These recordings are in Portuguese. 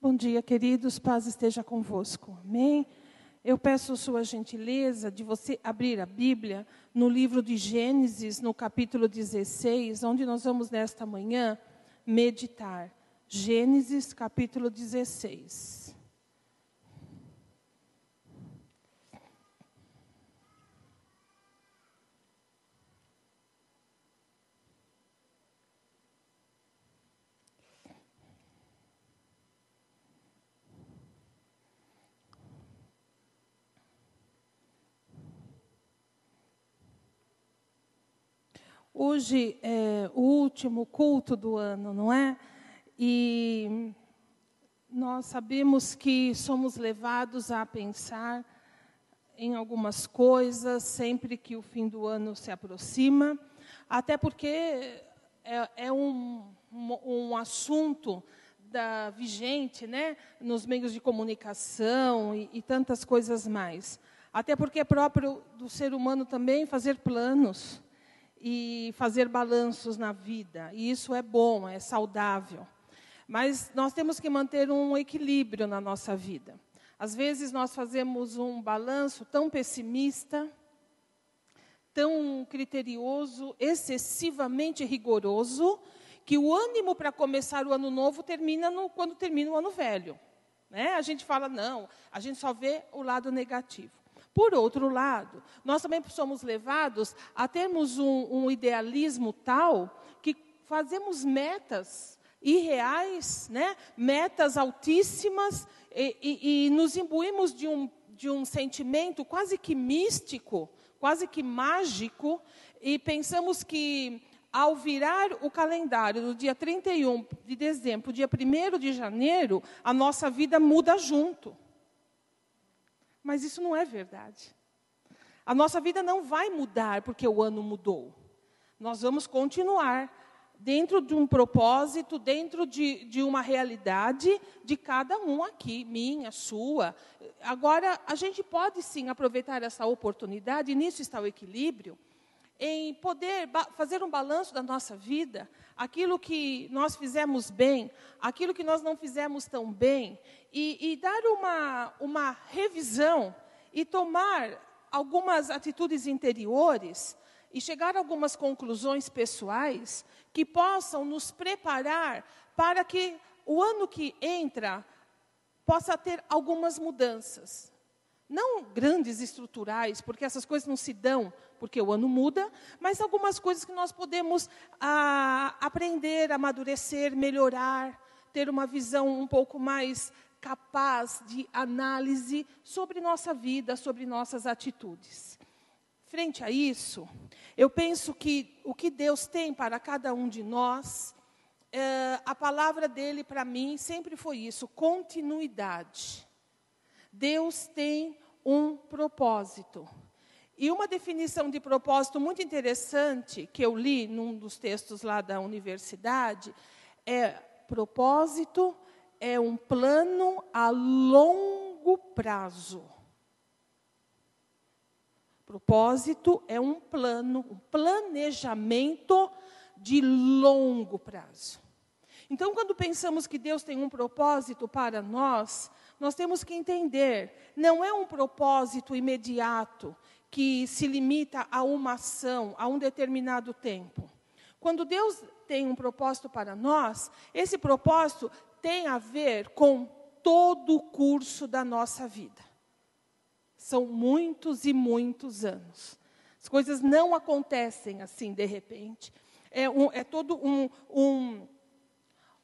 Bom dia, queridos, paz esteja convosco. Amém? Eu peço sua gentileza de você abrir a Bíblia no livro de Gênesis, no capítulo 16, onde nós vamos nesta manhã meditar. Gênesis, capítulo 16. Hoje é o último culto do ano, não é? E nós sabemos que somos levados a pensar em algumas coisas sempre que o fim do ano se aproxima, até porque é, é um, um, assunto da vigente, né, nos meios de comunicação e, e tantas coisas mais. Até porque é próprio do ser humano também fazer planos e fazer balanços na vida. E isso é bom, é saudável. Mas nós temos que manter um equilíbrio na nossa vida. Às vezes nós fazemos um balanço tão pessimista, tão criterioso, excessivamente rigoroso, que o ânimo para começar o ano novo termina no, quando termina o ano velho. Né? A gente fala, não, a gente só vê o lado negativo. Por outro lado, nós também somos levados a termos um, um idealismo tal que fazemos metas irreais, né? metas altíssimas, e, e, e nos imbuímos de um, de um sentimento quase que místico, quase que mágico, e pensamos que ao virar o calendário do dia 31 de dezembro, dia 1 de janeiro, a nossa vida muda junto. Mas isso não é verdade. A nossa vida não vai mudar porque o ano mudou. Nós vamos continuar dentro de um propósito, dentro de, de uma realidade de cada um aqui, minha, sua. Agora, a gente pode sim aproveitar essa oportunidade, e nisso está o equilíbrio, em poder fazer um balanço da nossa vida, aquilo que nós fizemos bem, aquilo que nós não fizemos tão bem, e, e dar uma, uma revisão e tomar algumas atitudes interiores e chegar a algumas conclusões pessoais que possam nos preparar para que o ano que entra possa ter algumas mudanças. Não grandes estruturais, porque essas coisas não se dão porque o ano muda, mas algumas coisas que nós podemos ah, aprender, amadurecer, melhorar, ter uma visão um pouco mais capaz de análise sobre nossa vida, sobre nossas atitudes. Frente a isso, eu penso que o que Deus tem para cada um de nós, é, a palavra dele para mim sempre foi isso: continuidade. Deus tem um propósito. E uma definição de propósito muito interessante que eu li num dos textos lá da universidade é propósito é um plano a longo prazo. Propósito é um plano, um planejamento de longo prazo. Então, quando pensamos que Deus tem um propósito para nós, nós temos que entender, não é um propósito imediato que se limita a uma ação, a um determinado tempo. Quando Deus tem um propósito para nós, esse propósito tem a ver com todo o curso da nossa vida. São muitos e muitos anos. As coisas não acontecem assim de repente. É, um, é todo um, um,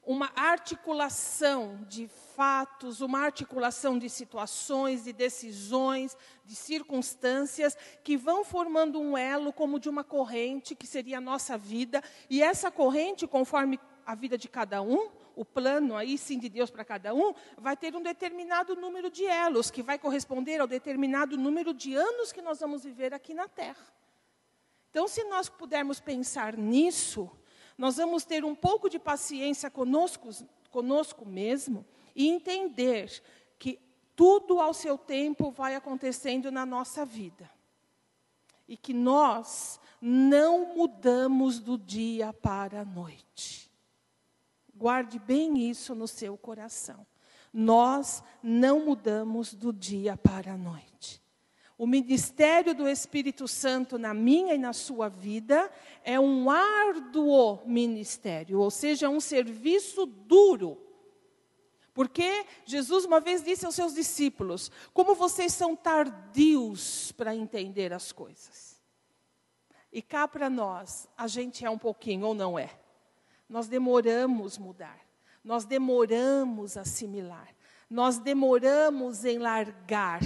uma articulação de fatos, uma articulação de situações, de decisões, de circunstâncias que vão formando um elo como de uma corrente que seria a nossa vida. E essa corrente, conforme a vida de cada um, o plano aí sim de Deus para cada um, vai ter um determinado número de elos, que vai corresponder ao determinado número de anos que nós vamos viver aqui na Terra. Então, se nós pudermos pensar nisso, nós vamos ter um pouco de paciência conosco, conosco mesmo e entender que tudo ao seu tempo vai acontecendo na nossa vida. E que nós não mudamos do dia para a noite. Guarde bem isso no seu coração. Nós não mudamos do dia para a noite. O ministério do Espírito Santo na minha e na sua vida é um árduo ministério, ou seja, um serviço duro. Porque Jesus uma vez disse aos seus discípulos: Como vocês são tardios para entender as coisas. E cá para nós, a gente é um pouquinho ou não é? Nós demoramos mudar, nós demoramos assimilar, nós demoramos em largar,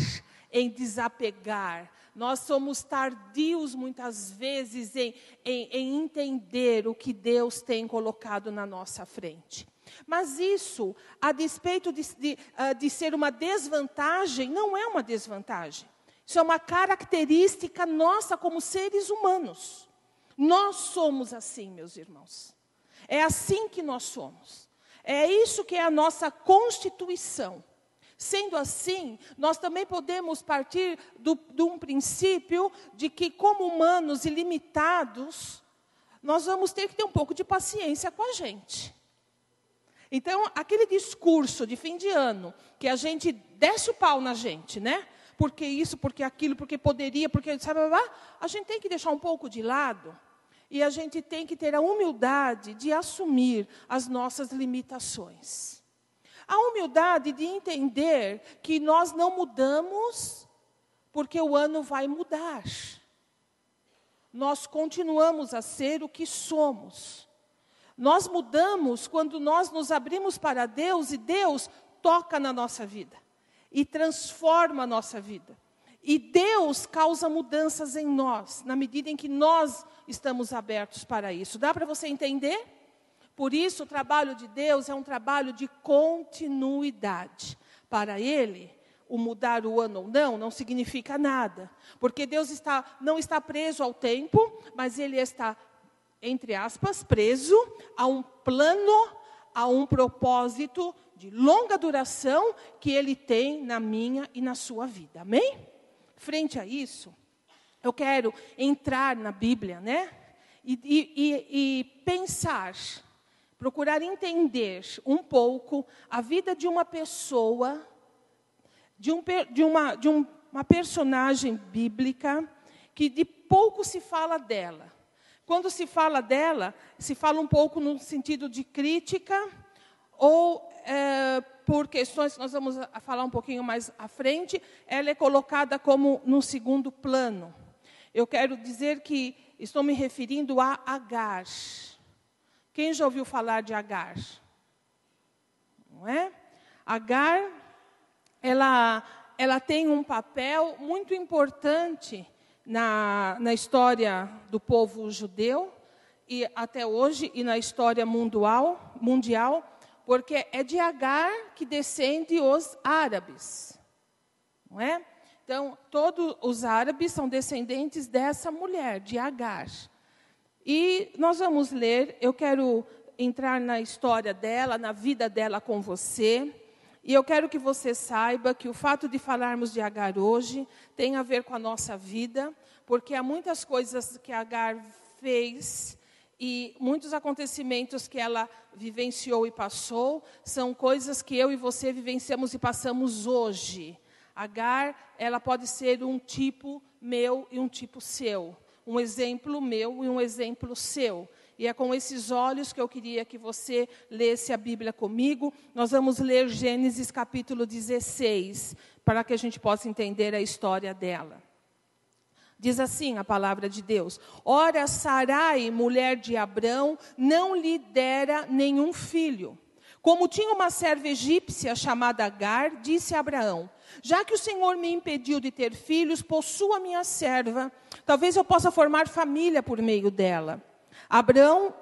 em desapegar. Nós somos tardios muitas vezes em, em, em entender o que Deus tem colocado na nossa frente. Mas isso, a despeito de, de, uh, de ser uma desvantagem, não é uma desvantagem. Isso é uma característica nossa como seres humanos. Nós somos assim, meus irmãos. É assim que nós somos. É isso que é a nossa constituição. Sendo assim, nós também podemos partir do, de um princípio de que, como humanos ilimitados, nós vamos ter que ter um pouco de paciência com a gente. Então, aquele discurso de fim de ano, que a gente desce o pau na gente, né? Porque isso, porque aquilo, porque poderia, porque sabe, a gente tem que deixar um pouco de lado e a gente tem que ter a humildade de assumir as nossas limitações. A humildade de entender que nós não mudamos porque o ano vai mudar. Nós continuamos a ser o que somos. Nós mudamos quando nós nos abrimos para Deus e Deus toca na nossa vida e transforma a nossa vida. E Deus causa mudanças em nós, na medida em que nós estamos abertos para isso. Dá para você entender? Por isso, o trabalho de Deus é um trabalho de continuidade. Para Ele, o mudar o ano ou não, não significa nada. Porque Deus está, não está preso ao tempo, mas Ele está entre aspas, preso a um plano, a um propósito de longa duração que ele tem na minha e na sua vida. Amém? Frente a isso, eu quero entrar na Bíblia, né? E, e, e pensar, procurar entender um pouco a vida de uma pessoa, de, um, de, uma, de um, uma personagem bíblica, que de pouco se fala dela quando se fala dela, se fala um pouco no sentido de crítica ou é, por questões que nós vamos falar um pouquinho mais à frente, ela é colocada como no segundo plano. Eu quero dizer que estou me referindo a Agar. Quem já ouviu falar de Agar? Não é? Agar, ela, ela tem um papel muito importante na, na história do povo judeu e até hoje e na história mundial, mundial, porque é de Agar que descende os árabes, não é? Então, todos os árabes são descendentes dessa mulher, de Agar. E nós vamos ler, eu quero entrar na história dela, na vida dela com você. E eu quero que você saiba que o fato de falarmos de Agar hoje tem a ver com a nossa vida, porque há muitas coisas que Agar fez e muitos acontecimentos que ela vivenciou e passou são coisas que eu e você vivenciamos e passamos hoje. Agar, ela pode ser um tipo meu e um tipo seu, um exemplo meu e um exemplo seu. E é com esses olhos que eu queria que você lesse a Bíblia comigo. Nós vamos ler Gênesis capítulo 16, para que a gente possa entender a história dela. Diz assim a palavra de Deus: Ora, Sarai, mulher de Abrão, não lhe dera nenhum filho. Como tinha uma serva egípcia chamada Agar, disse a Abraão: Já que o Senhor me impediu de ter filhos, possua minha serva. Talvez eu possa formar família por meio dela. Abraão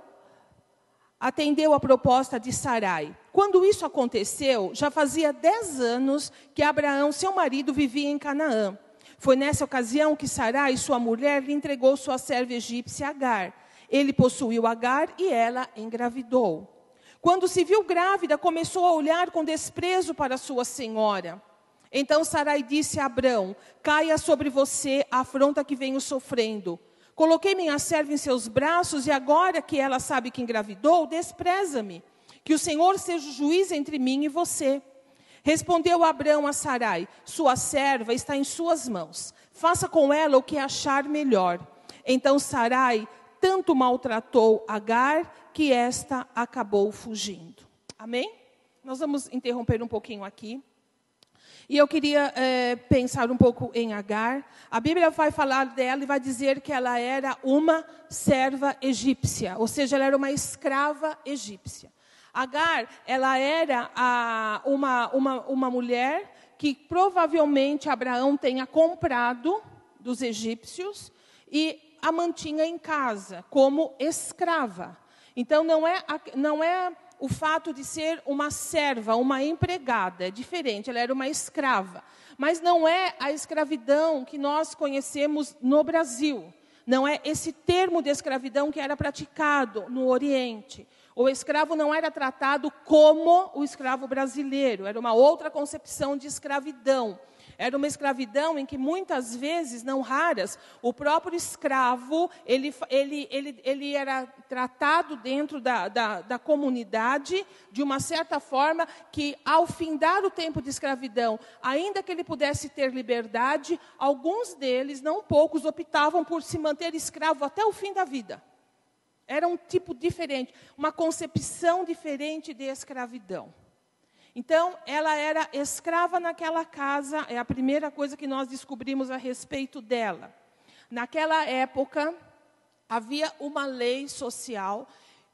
atendeu a proposta de Sarai. Quando isso aconteceu, já fazia dez anos que Abraão, seu marido, vivia em Canaã. Foi nessa ocasião que Sarai, sua mulher, lhe entregou sua serva egípcia Agar. Ele possuiu Agar e ela engravidou. Quando se viu grávida, começou a olhar com desprezo para sua senhora. Então Sarai disse a Abrão: Caia sobre você a afronta que venho sofrendo. Coloquei minha serva em seus braços e agora que ela sabe que engravidou, despreza-me. Que o Senhor seja o juiz entre mim e você. Respondeu Abraão a Sarai: Sua serva está em suas mãos. Faça com ela o que achar melhor. Então Sarai tanto maltratou Agar que esta acabou fugindo. Amém? Nós vamos interromper um pouquinho aqui. E eu queria é, pensar um pouco em Agar. A Bíblia vai falar dela e vai dizer que ela era uma serva egípcia, ou seja, ela era uma escrava egípcia. Agar, ela era a, uma, uma, uma mulher que provavelmente Abraão tenha comprado dos egípcios e a mantinha em casa como escrava. Então não é, não é o fato de ser uma serva, uma empregada, é diferente, ela era uma escrava. Mas não é a escravidão que nós conhecemos no Brasil. Não é esse termo de escravidão que era praticado no Oriente. O escravo não era tratado como o escravo brasileiro, era uma outra concepção de escravidão. Era uma escravidão em que muitas vezes, não raras, o próprio escravo, ele, ele, ele, ele era tratado dentro da, da, da comunidade de uma certa forma que, ao findar o tempo de escravidão, ainda que ele pudesse ter liberdade, alguns deles, não poucos, optavam por se manter escravo até o fim da vida. Era um tipo diferente, uma concepção diferente de escravidão. Então, ela era escrava naquela casa, é a primeira coisa que nós descobrimos a respeito dela. Naquela época, havia uma lei social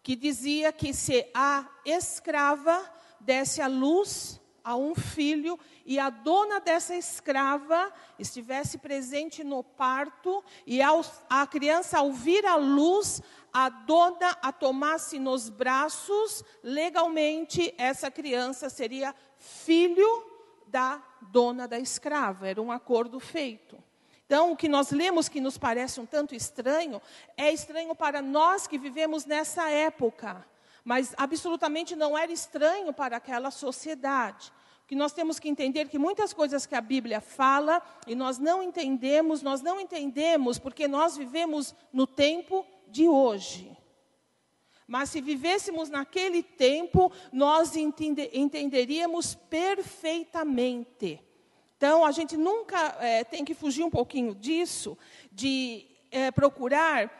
que dizia que se a escrava desse a luz a um filho e a dona dessa escrava estivesse presente no parto e ao, a criança ao vir luz, a dona a tomasse nos braços, legalmente essa criança seria filho da dona da escrava. Era um acordo feito. Então, o que nós lemos que nos parece um tanto estranho, é estranho para nós que vivemos nessa época, mas absolutamente não era estranho para aquela sociedade que nós temos que entender que muitas coisas que a Bíblia fala e nós não entendemos, nós não entendemos porque nós vivemos no tempo de hoje. Mas se vivêssemos naquele tempo, nós entende, entenderíamos perfeitamente. Então, a gente nunca é, tem que fugir um pouquinho disso, de é, procurar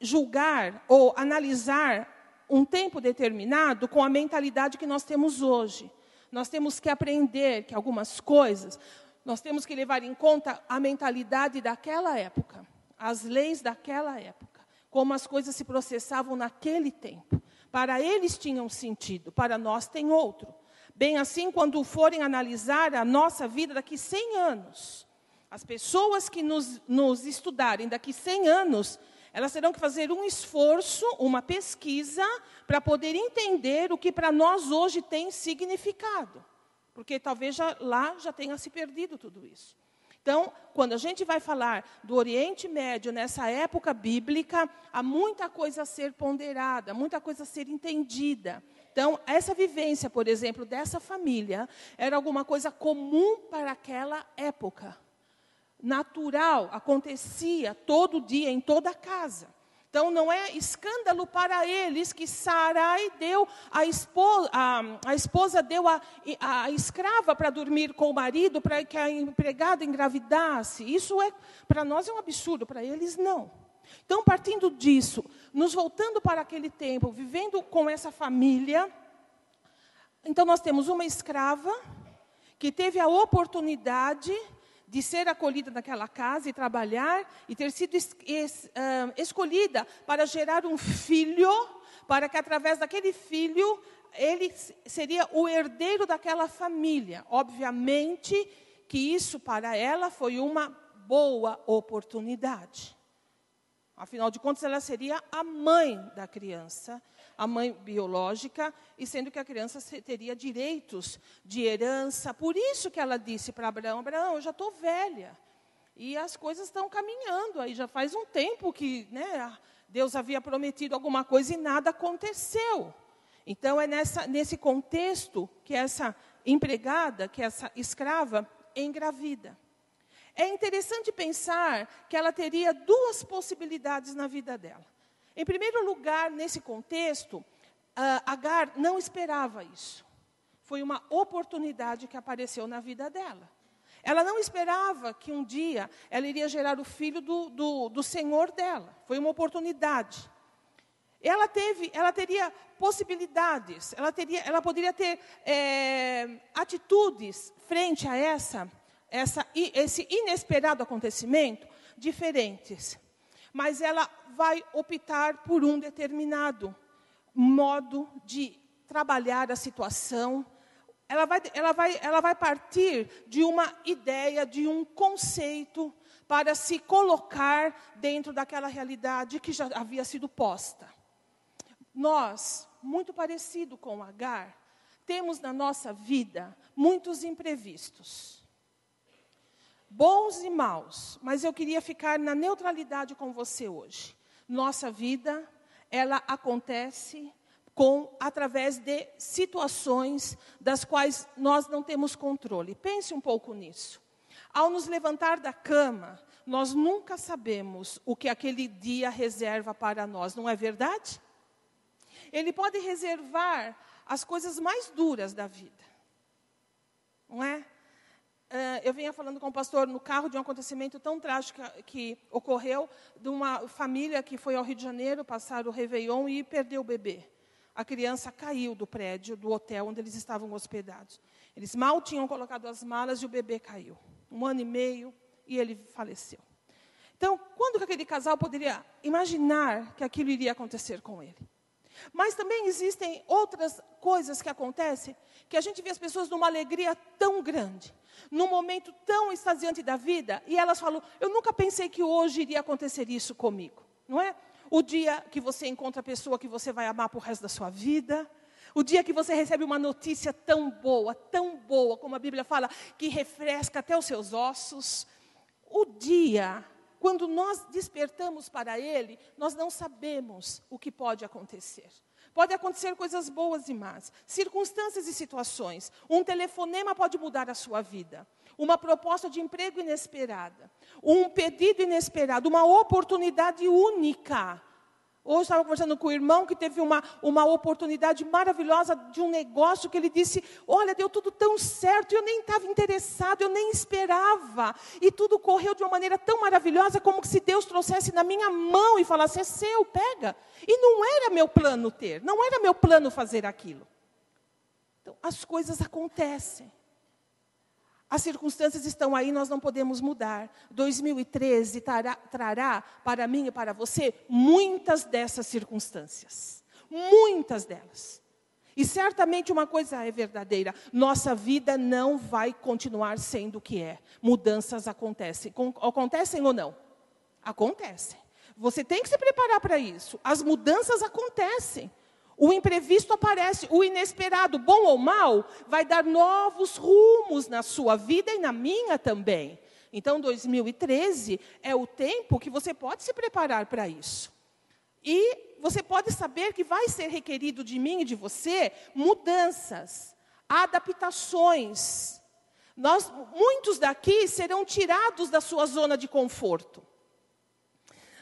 julgar ou analisar um tempo determinado com a mentalidade que nós temos hoje nós temos que aprender que algumas coisas, nós temos que levar em conta a mentalidade daquela época, as leis daquela época, como as coisas se processavam naquele tempo. Para eles tinham sentido, para nós tem outro. Bem assim, quando forem analisar a nossa vida daqui 100 anos, as pessoas que nos, nos estudarem daqui 100 anos, elas terão que fazer um esforço, uma pesquisa, para poder entender o que para nós hoje tem significado. Porque talvez já, lá já tenha se perdido tudo isso. Então, quando a gente vai falar do Oriente Médio nessa época bíblica, há muita coisa a ser ponderada, muita coisa a ser entendida. Então, essa vivência, por exemplo, dessa família, era alguma coisa comum para aquela época natural, acontecia todo dia, em toda a casa. Então, não é escândalo para eles que Sarai deu, a esposa, a, a esposa deu a, a escrava para dormir com o marido, para que a empregada engravidasse. Isso é, para nós é um absurdo, para eles não. Então, partindo disso, nos voltando para aquele tempo, vivendo com essa família, então nós temos uma escrava que teve a oportunidade de ser acolhida naquela casa e trabalhar e ter sido es, es, uh, escolhida para gerar um filho, para que através daquele filho ele seria o herdeiro daquela família. Obviamente que isso para ela foi uma boa oportunidade. Afinal de contas, ela seria a mãe da criança a mãe biológica, e sendo que a criança teria direitos de herança. Por isso que ela disse para Abraão: Abraão, eu já estou velha. E as coisas estão caminhando aí, já faz um tempo que né, Deus havia prometido alguma coisa e nada aconteceu. Então é nessa, nesse contexto que essa empregada, que essa escrava, engravida. É interessante pensar que ela teria duas possibilidades na vida dela. Em primeiro lugar, nesse contexto, Agar não esperava isso. Foi uma oportunidade que apareceu na vida dela. Ela não esperava que um dia ela iria gerar o filho do, do, do Senhor dela. Foi uma oportunidade. Ela teve, ela teria possibilidades, ela, teria, ela poderia ter é, atitudes frente a essa, essa, esse inesperado acontecimento diferentes. Mas ela vai optar por um determinado modo de trabalhar a situação. Ela vai, ela, vai, ela vai partir de uma ideia, de um conceito, para se colocar dentro daquela realidade que já havia sido posta. Nós, muito parecido com Agar, temos na nossa vida muitos imprevistos. Bons e maus, mas eu queria ficar na neutralidade com você hoje. Nossa vida, ela acontece com através de situações das quais nós não temos controle. Pense um pouco nisso. Ao nos levantar da cama, nós nunca sabemos o que aquele dia reserva para nós, não é verdade? Ele pode reservar as coisas mais duras da vida. Não é? Uh, eu vinha falando com o pastor no carro de um acontecimento tão trágico que, ocorreu de uma família que foi ao Rio de Janeiro passar o Réveillon e perdeu o bebê. A criança caiu do prédio, do hotel onde eles estavam hospedados. Eles mal tinham colocado as malas e o bebê caiu. Um ano e meio e ele faleceu. Então, quando que aquele casal poderia imaginar que aquilo iria acontecer com ele? Mas também existem outras coisas que acontecem que a gente vê as pessoas numa alegria tão grande, num momento tão extasiante da vida, e elas falam: Eu nunca pensei que hoje iria acontecer isso comigo, não é? O dia que você encontra a pessoa que você vai amar para o resto da sua vida, o dia que você recebe uma notícia tão boa, tão boa, como a Bíblia fala, que refresca até os seus ossos. O dia quando nós despertamos para Ele, nós não sabemos o que pode acontecer. Pode acontecer coisas boas e más, circunstâncias e situações. Um telefonema pode mudar a sua vida. Uma proposta de emprego inesperada. Um pedido inesperado. Uma oportunidade única Hoje estava conversando com o irmão que teve uma, uma oportunidade maravilhosa de um negócio que ele disse: Olha, deu tudo tão certo, eu nem estava interessado, eu nem esperava. E tudo correu de uma maneira tão maravilhosa, como se Deus trouxesse na minha mão e falasse: É seu, pega. E não era meu plano ter, não era meu plano fazer aquilo. Então, as coisas acontecem. As circunstâncias estão aí, nós não podemos mudar. 2013 trará, trará para mim e para você muitas dessas circunstâncias. Muitas delas. E certamente uma coisa é verdadeira: nossa vida não vai continuar sendo o que é. Mudanças acontecem. acontecem ou não? Acontecem. Você tem que se preparar para isso. As mudanças acontecem. O imprevisto aparece, o inesperado, bom ou mal, vai dar novos rumos na sua vida e na minha também. Então, 2013 é o tempo que você pode se preparar para isso. E você pode saber que vai ser requerido de mim e de você mudanças, adaptações. Nós, muitos daqui serão tirados da sua zona de conforto,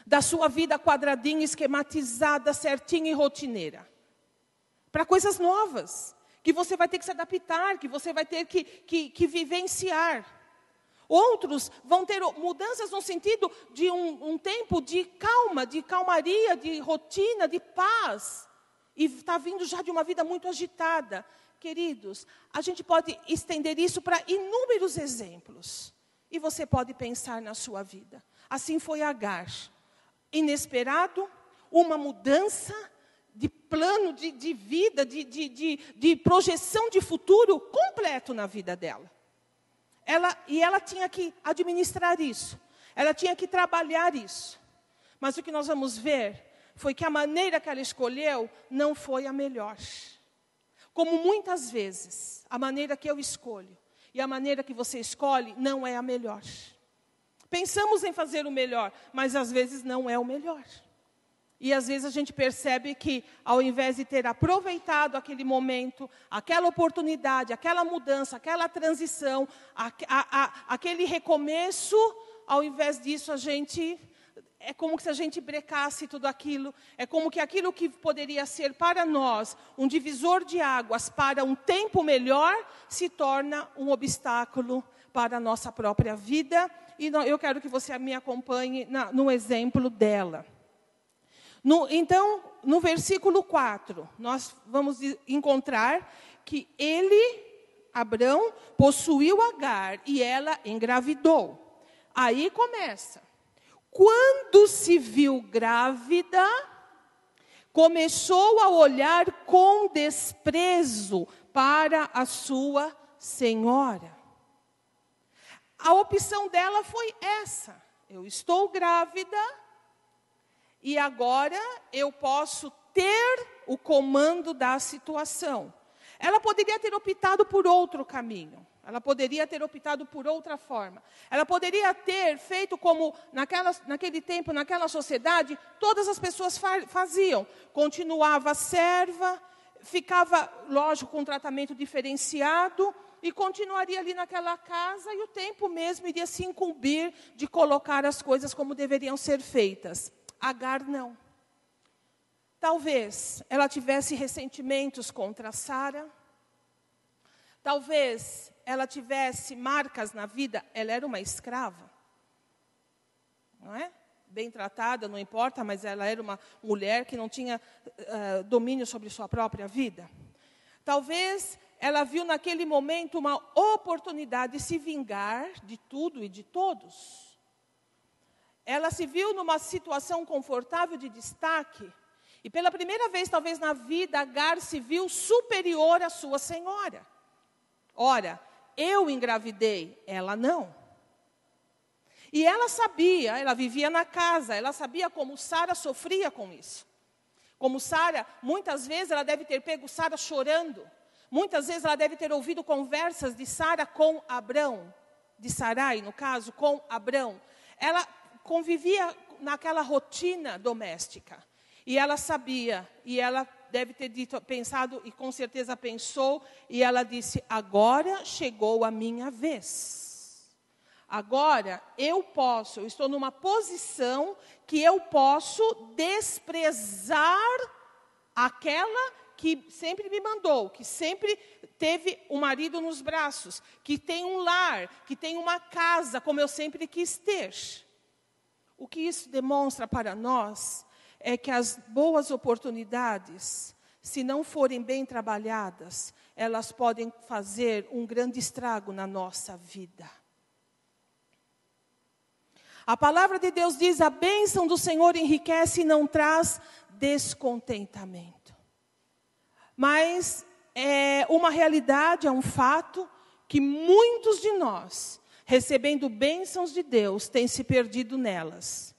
da sua vida quadradinha, esquematizada, certinha e rotineira para coisas novas, que você vai ter que se adaptar, que você vai ter que, que, que vivenciar. Outros vão ter mudanças no sentido de um, um tempo de calma, de calmaria, de rotina, de paz. E está vindo já de uma vida muito agitada. Queridos, a gente pode estender isso para inúmeros exemplos. E você pode pensar na sua vida. Assim foi Agar. Inesperado, uma mudança de plano de, de vida, de, de, de, projeção de futuro completo na vida dela. Ela, e ela tinha que administrar isso, ela tinha que trabalhar isso. Mas o que nós vamos ver foi que a maneira que ela escolheu não foi a melhor. Como muitas vezes, a maneira que eu escolho e a maneira que você escolhe não é a melhor. Pensamos em fazer o melhor, mas às vezes não é o melhor. E às vezes a gente percebe que, ao invés de ter aproveitado aquele momento, aquela oportunidade, aquela mudança, aquela transição, a, a, a, aquele recomeço, ao invés disso a gente é como se a gente brecasse tudo aquilo, é como que aquilo que poderia ser para nós um divisor de águas para um tempo melhor, se torna um obstáculo para a nossa própria vida. E eu quero que você me acompanhe na, no exemplo dela. No, então, no versículo 4, nós vamos encontrar que ele, Abraão, possuiu Agar e ela engravidou. Aí começa. Quando se viu grávida, começou a olhar com desprezo para a sua senhora. A opção dela foi essa: eu estou grávida e agora eu posso ter o comando da situação. Ela poderia ter optado por outro caminho. Ela poderia ter optado por outra forma. Ela poderia ter feito como naquela, naquele tempo, naquela sociedade, todas as pessoas fa faziam. Continuava serva, ficava, lógico, com um tratamento diferenciado e continuaria ali naquela casa e o tempo mesmo iria se incumbir de colocar as coisas como deveriam ser feitas. Agar não. Talvez ela tivesse ressentimentos contra Sara. Talvez ela tivesse marcas na vida, ela era uma escrava. Não é? Bem tratada, não importa, mas ela era uma mulher que não tinha uh, domínio sobre sua própria vida. Talvez ela viu naquele momento uma oportunidade de se vingar de tudo e de todos ela se viu numa situação confortável de destaque. E pela primeira vez, talvez na vida, Agar se viu superior à sua senhora. Ora, eu engravidei, ela não. E ela sabia, ela vivia na casa, ela sabia como Sara sofria com isso. Como Sara, muitas vezes ela deve ter pego Sara chorando. Muitas vezes ela deve ter ouvido conversas de Sara com Abrão, de Sarai, no caso, com Abrão. Ela convivia naquela rotina doméstica. E ela sabia, e ela deve ter dito, pensado, e com certeza pensou, e ela disse: Agora chegou a minha vez. Agora eu posso, eu estou numa posição que eu posso desprezar aquela que sempre me mandou, que sempre teve o um marido nos braços, que tem um lar, que tem uma casa, como eu sempre quis ter. O que isso demonstra para nós é que as boas oportunidades, se não forem bem trabalhadas, elas podem fazer um grande estrago na nossa vida. A palavra de Deus diz: a bênção do Senhor enriquece e não traz descontentamento. Mas é uma realidade, é um fato que muitos de nós recebendo bênçãos de Deus, tem se perdido nelas.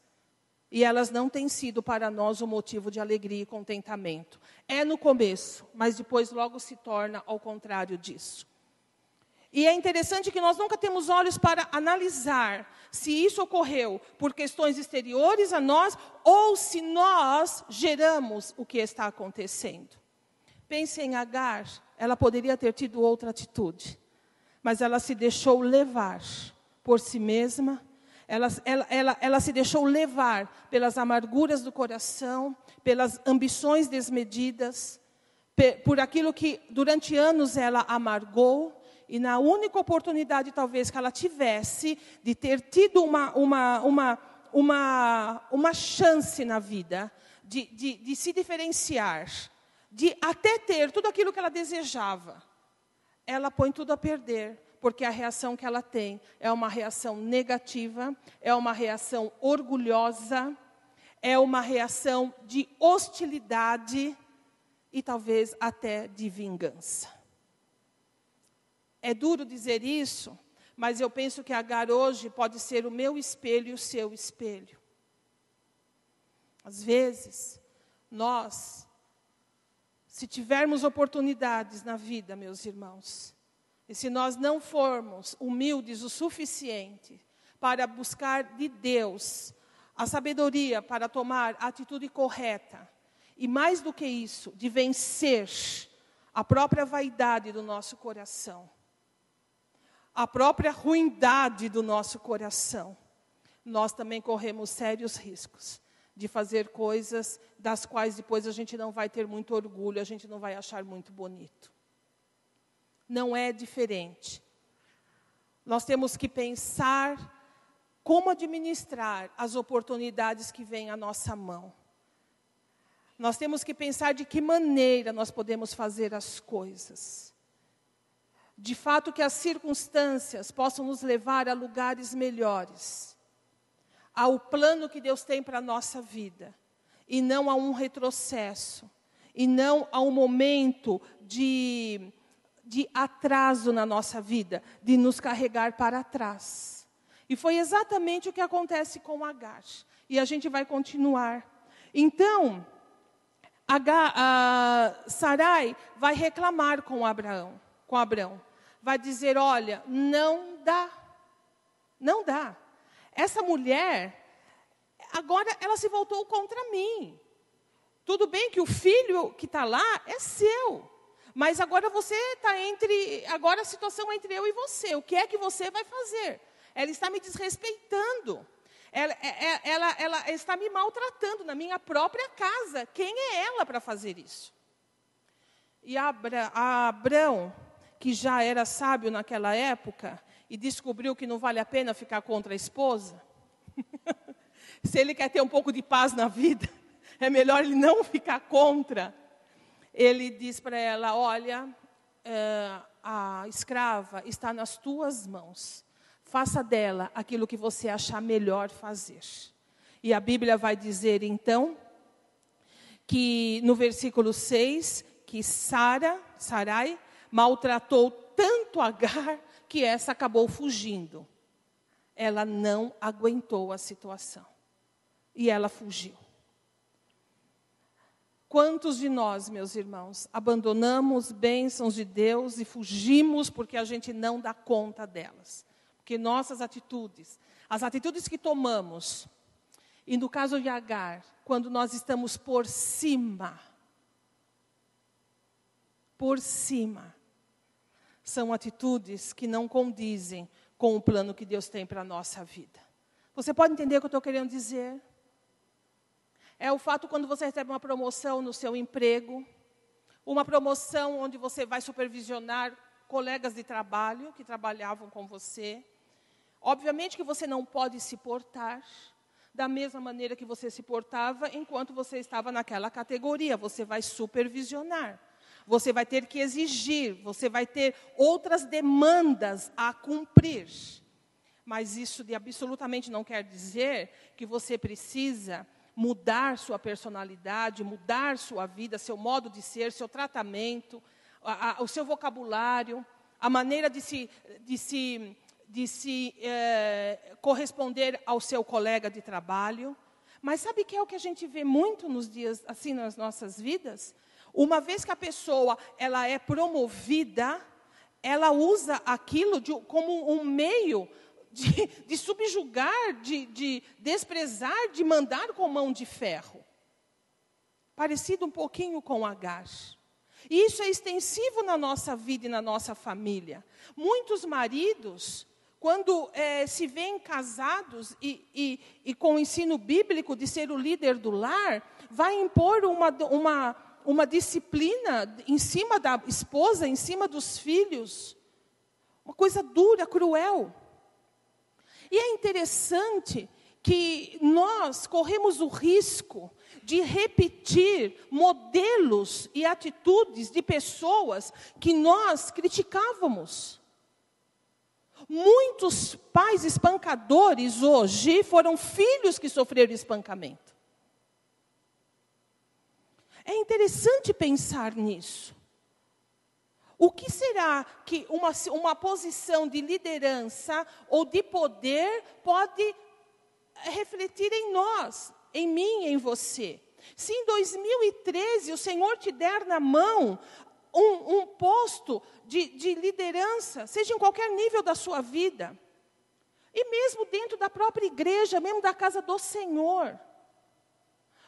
E elas não têm sido para nós um motivo de alegria e contentamento. É no começo, mas depois logo se torna ao contrário disso. E é interessante que nós nunca temos olhos para analisar se isso ocorreu por questões exteriores a nós ou se nós geramos o que está acontecendo. Pense em Agar, ela poderia ter tido outra atitude mas ela se deixou levar por si mesma, ela, ela, ela, ela se deixou levar pelas amarguras do coração, pelas ambições desmedidas, por aquilo que durante anos ela amargou, e na única oportunidade, talvez, que ela tivesse de ter tido uma, uma, uma, uma, uma chance na vida, de, de, de se diferenciar, de até ter tudo aquilo que ela desejava, ela põe tudo a perder, porque a reação que ela tem é uma reação negativa, é uma reação orgulhosa, é uma reação de hostilidade e talvez até de vingança. É duro dizer isso, mas eu penso que Agar hoje pode ser o meu espelho e o seu espelho. Às vezes, nós se tivermos oportunidades na vida, meus irmãos, e se nós não formos humildes o suficiente para buscar de Deus a sabedoria para tomar a atitude correta, e mais do que isso, de vencer a própria vaidade do nosso coração, a própria ruindade do nosso coração, nós também corremos sérios riscos de fazer coisas das quais depois a gente não vai ter muito orgulho, a gente não vai achar muito bonito. Não é diferente. Nós temos que pensar como administrar as oportunidades que vêm à nossa mão. Nós temos que pensar de que maneira nós podemos fazer as coisas. De fato, que as circunstâncias possam nos levar a lugares melhores, ao plano que Deus tem para a nossa vida, e não a um retrocesso, e não a um momento de, de atraso na nossa vida, de nos carregar para trás. E foi exatamente o que acontece com Agar. E a gente vai continuar. Então, a Sarai vai reclamar com Abraão, com Abraão. Vai dizer: olha, não dá. Não dá. Essa mulher, agora ela se voltou contra mim. Tudo bem que o filho que está lá é seu. Mas agora você está entre. Agora a situação é entre eu e você. O que é que você vai fazer? ela está me desrespeitando. Ela, é, é, ela, ela, está me maltratando na minha própria casa. Quem é ela para fazer isso? E Abra, Abrão, que já era sábio naquela época e descobriu que não vale a pena ficar contra a esposa, se ele quer ter um pouco de paz na vida, é melhor ele não ficar contra. Ele diz para ela: Olha, é, a escrava está nas tuas mãos. Faça dela aquilo que você achar melhor fazer. E a Bíblia vai dizer então que no versículo 6 que Sara, Sarai, maltratou tanto Agar que essa acabou fugindo. Ela não aguentou a situação. E ela fugiu. Quantos de nós, meus irmãos, abandonamos bênçãos de Deus e fugimos porque a gente não dá conta delas? que nossas atitudes, as atitudes que tomamos, e no caso de Agar, quando nós estamos por cima, por cima, são atitudes que não condizem com o plano que Deus tem para a nossa vida. Você pode entender o que eu estou querendo dizer? É o fato quando você recebe uma promoção no seu emprego, uma promoção onde você vai supervisionar colegas de trabalho que trabalhavam com você, Obviamente que você não pode se portar da mesma maneira que você se portava enquanto você estava naquela categoria. Você vai supervisionar. Você vai ter que exigir, você vai ter outras demandas a cumprir. Mas isso de absolutamente não quer dizer que você precisa mudar sua personalidade, mudar sua vida, seu modo de ser, seu tratamento, a, a, o seu vocabulário, a maneira de se, de se de se é, corresponder ao seu colega de trabalho. Mas sabe que é o que a gente vê muito nos dias assim nas nossas vidas? Uma vez que a pessoa ela é promovida, ela usa aquilo de, como um meio de, de subjugar, de, de desprezar, de mandar com mão de ferro. Parecido um pouquinho com Agar. E isso é extensivo na nossa vida e na nossa família. Muitos maridos quando é, se veem casados e, e, e, com o ensino bíblico de ser o líder do lar, vai impor uma, uma, uma disciplina em cima da esposa, em cima dos filhos. Uma coisa dura, cruel. E é interessante que nós corremos o risco de repetir modelos e atitudes de pessoas que nós criticávamos. Muitos pais espancadores hoje foram filhos que sofreram espancamento. É interessante pensar nisso. O que será que uma, uma posição de liderança ou de poder pode refletir em nós, em mim, em você? Se em 2013 o Senhor te der na mão um, um posto de, de liderança, seja em qualquer nível da sua vida, e mesmo dentro da própria igreja, mesmo da casa do Senhor.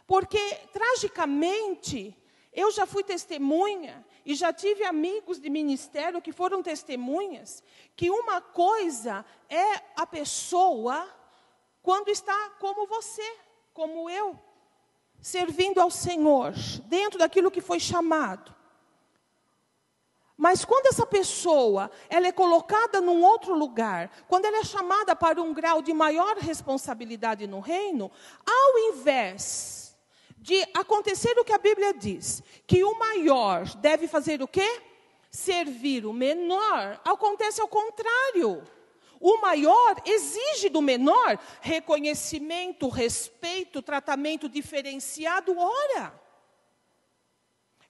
Porque, tragicamente, eu já fui testemunha e já tive amigos de ministério que foram testemunhas que uma coisa é a pessoa quando está como você, como eu, servindo ao Senhor, dentro daquilo que foi chamado. Mas quando essa pessoa ela é colocada num outro lugar, quando ela é chamada para um grau de maior responsabilidade no reino, ao invés de acontecer o que a Bíblia diz, que o maior deve fazer o quê? Servir o menor, acontece ao contrário. O maior exige do menor reconhecimento, respeito, tratamento diferenciado, ora.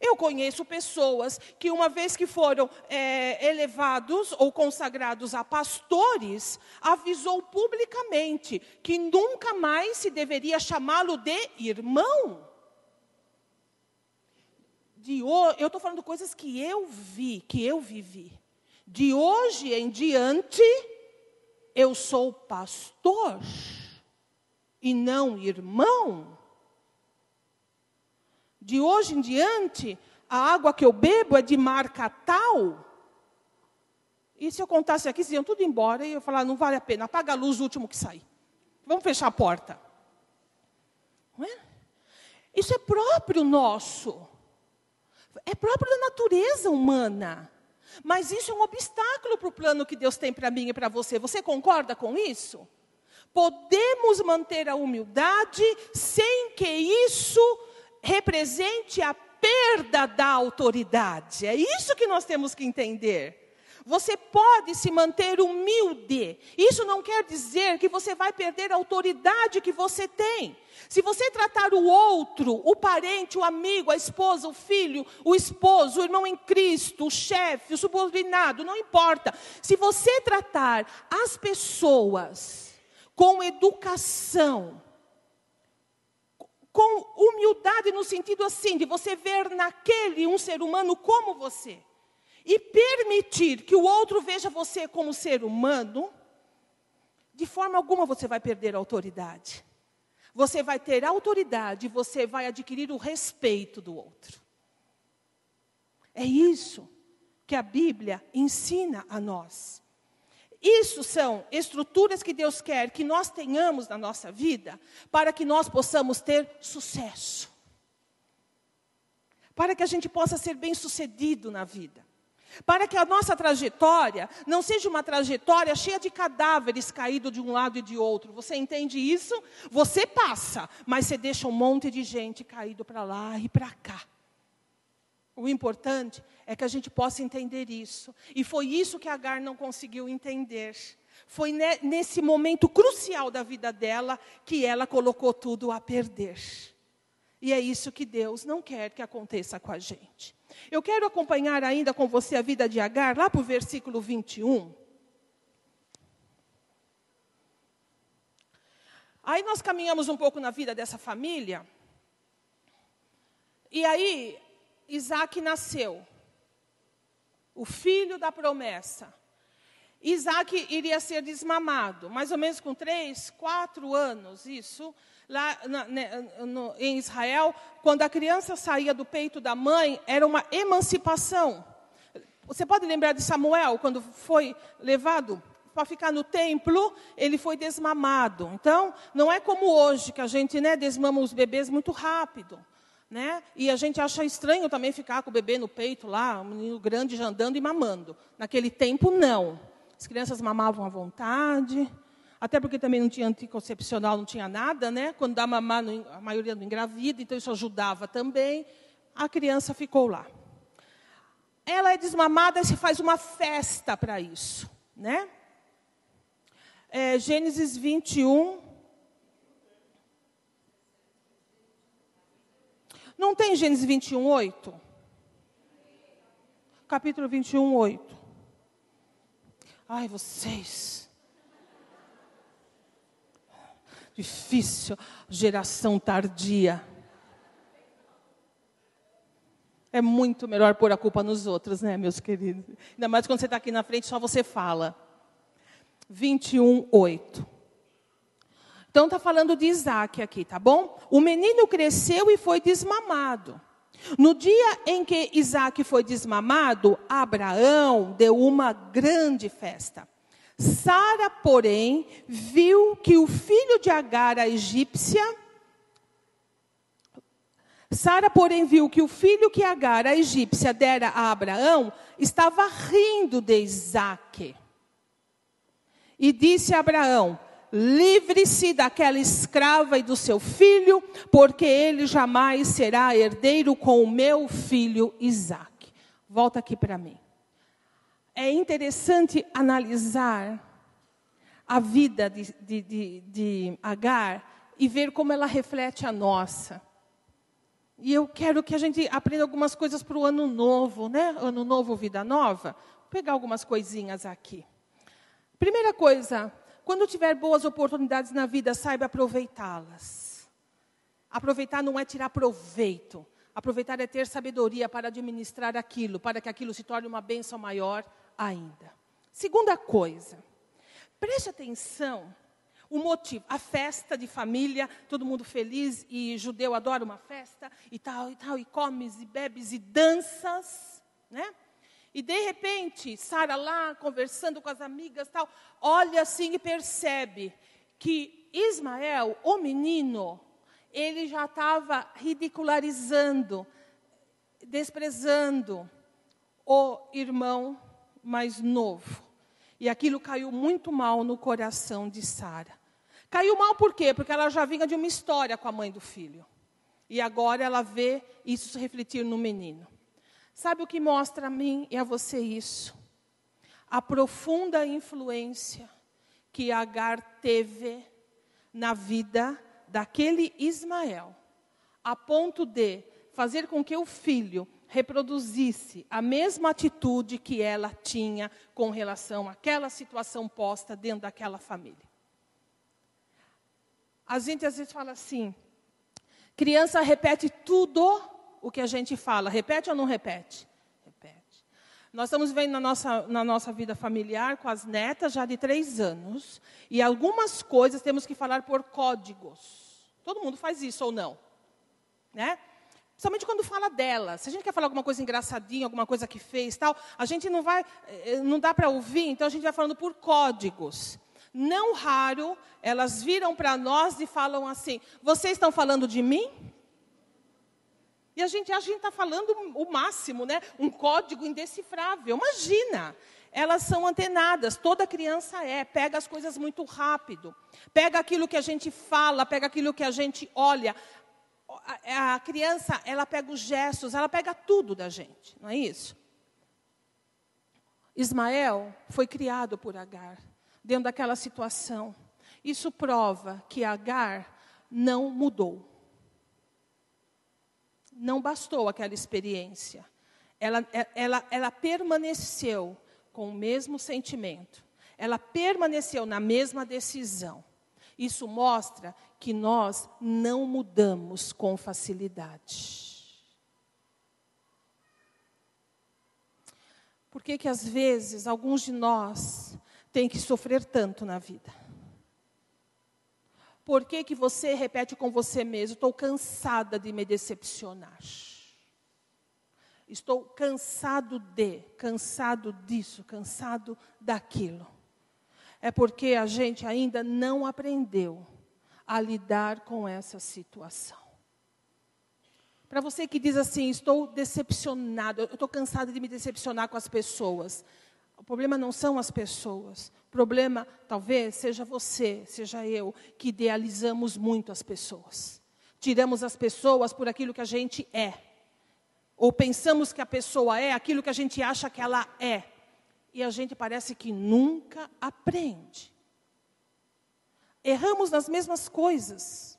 Eu conheço pessoas que, uma vez que foram é, elevados ou consagrados a pastores, avisou publicamente que nunca mais se deveria chamá-lo de irmão. De, eu estou falando coisas que eu vi, que eu vivi. De hoje em diante, eu sou pastor e não irmão. De hoje em diante, a água que eu bebo é de marca tal. E se eu contasse aqui, vocês iam tudo embora e eu falar, não vale a pena, apaga a luz o último que sair. Vamos fechar a porta. Não é? Isso é próprio nosso. É próprio da natureza humana. Mas isso é um obstáculo para o plano que Deus tem para mim e para você. Você concorda com isso? Podemos manter a humildade sem que isso represente a perda da autoridade. É isso que nós temos que entender. Você pode se manter humilde. Isso não quer dizer que você vai perder a autoridade que você tem. Se você tratar o outro, o parente, o amigo, a esposa, o filho, o esposo, o irmão em Cristo, o chefe, o subordinado, não importa. Se você tratar as pessoas com educação, com humildade no sentido assim, de você ver naquele um ser humano como você e permitir que o outro veja você como ser humano, de forma alguma você vai perder a autoridade. Você vai ter autoridade, você vai adquirir o respeito do outro. É isso que a Bíblia ensina a nós. Isso são estruturas que Deus quer que nós tenhamos na nossa vida para que nós possamos ter sucesso. Para que a gente possa ser bem-sucedido na vida. Para que a nossa trajetória não seja uma trajetória cheia de cadáveres caídos de um lado e de outro. Você entende isso? Você passa, mas você deixa um monte de gente caído para lá e para cá. O importante é que a gente possa entender isso. E foi isso que Agar não conseguiu entender. Foi nesse momento crucial da vida dela que ela colocou tudo a perder. E é isso que Deus não quer que aconteça com a gente. Eu quero acompanhar ainda com você a vida de Agar, lá para o versículo 21. Aí nós caminhamos um pouco na vida dessa família. E aí, Isaac nasceu, o filho da promessa. Isaac iria ser desmamado, mais ou menos com três, quatro anos, isso lá na, né, no, em Israel, quando a criança saía do peito da mãe, era uma emancipação. Você pode lembrar de Samuel, quando foi levado para ficar no templo, ele foi desmamado. Então, não é como hoje, que a gente né, desmama os bebês muito rápido. Né? E a gente acha estranho também ficar com o bebê no peito lá, um menino grande já andando e mamando. Naquele tempo, não. As crianças mamavam à vontade. Até porque também não tinha anticoncepcional, não tinha nada, né? Quando dá mamar, a maioria não engravida, então isso ajudava também. A criança ficou lá. Ela é desmamada e se faz uma festa para isso, né? É, Gênesis 21. Não tem Gênesis 21, 8? Capítulo 21, 8. Ai, vocês. Difícil, geração tardia. É muito melhor pôr a culpa nos outros, né, meus queridos? Ainda mais quando você está aqui na frente, só você fala. 21, 8. Então está falando de Isaac aqui, tá bom? O menino cresceu e foi desmamado. No dia em que Isaac foi desmamado, Abraão deu uma grande festa. Sara, porém, viu que o filho de Agar, a egípcia, Sara, porém, viu que o filho que Agar, a egípcia, dera a Abraão, estava rindo de Isaque. E disse a Abraão: Livre-se daquela escrava e do seu filho, porque ele jamais será herdeiro com o meu filho Isaque. Volta aqui para mim. É interessante analisar a vida de, de, de, de Agar e ver como ela reflete a nossa. E eu quero que a gente aprenda algumas coisas para o ano novo, né? Ano novo, vida nova. Vou pegar algumas coisinhas aqui. Primeira coisa, quando tiver boas oportunidades na vida, saiba aproveitá-las. Aproveitar não é tirar proveito. Aproveitar é ter sabedoria para administrar aquilo, para que aquilo se torne uma bênção maior ainda. Segunda coisa, preste atenção o motivo, a festa de família, todo mundo feliz e judeu adora uma festa e tal e tal, e comes e bebes e danças, né? E de repente, Sara lá conversando com as amigas, tal, olha assim e percebe que Ismael, o menino, ele já estava ridicularizando, desprezando o irmão mais novo. E aquilo caiu muito mal no coração de Sara. Caiu mal por quê? Porque ela já vinha de uma história com a mãe do filho. E agora ela vê isso refletir no menino. Sabe o que mostra a mim e a você isso? A profunda influência que Agar teve na vida daquele Ismael, a ponto de fazer com que o filho reproduzisse a mesma atitude que ela tinha com relação àquela situação posta dentro daquela família. A gente às vezes fala assim: criança repete tudo o que a gente fala. Repete ou não repete? Repete. Nós estamos vendo na nossa, na nossa vida familiar com as netas já de três anos. E algumas coisas temos que falar por códigos. Todo mundo faz isso ou não? Né? Principalmente quando fala dela. Se a gente quer falar alguma coisa engraçadinha, alguma coisa que fez, tal, a gente não vai, eh, não dá para ouvir, então a gente vai falando por códigos. Não raro, elas viram para nós e falam assim: vocês estão falando de mim? E a gente a gente está falando o máximo, né? Um código indecifrável. Imagina! Elas são antenadas, toda criança é, pega as coisas muito rápido, pega aquilo que a gente fala, pega aquilo que a gente olha. A, a criança, ela pega os gestos, ela pega tudo da gente, não é isso? Ismael foi criado por Agar dentro daquela situação. Isso prova que Agar não mudou. Não bastou aquela experiência. Ela, ela, ela permaneceu com o mesmo sentimento. Ela permaneceu na mesma decisão. Isso mostra que nós não mudamos com facilidade. Por que que às vezes alguns de nós tem que sofrer tanto na vida? Por que, que você repete com você mesmo? Estou cansada de me decepcionar. Estou cansado de, cansado disso, cansado daquilo. É porque a gente ainda não aprendeu a lidar com essa situação. Para você que diz assim, estou decepcionado, eu estou cansado de me decepcionar com as pessoas. O problema não são as pessoas. O problema, talvez, seja você, seja eu, que idealizamos muito as pessoas. Tiramos as pessoas por aquilo que a gente é. Ou pensamos que a pessoa é aquilo que a gente acha que ela é. E a gente parece que nunca aprende. Erramos nas mesmas coisas.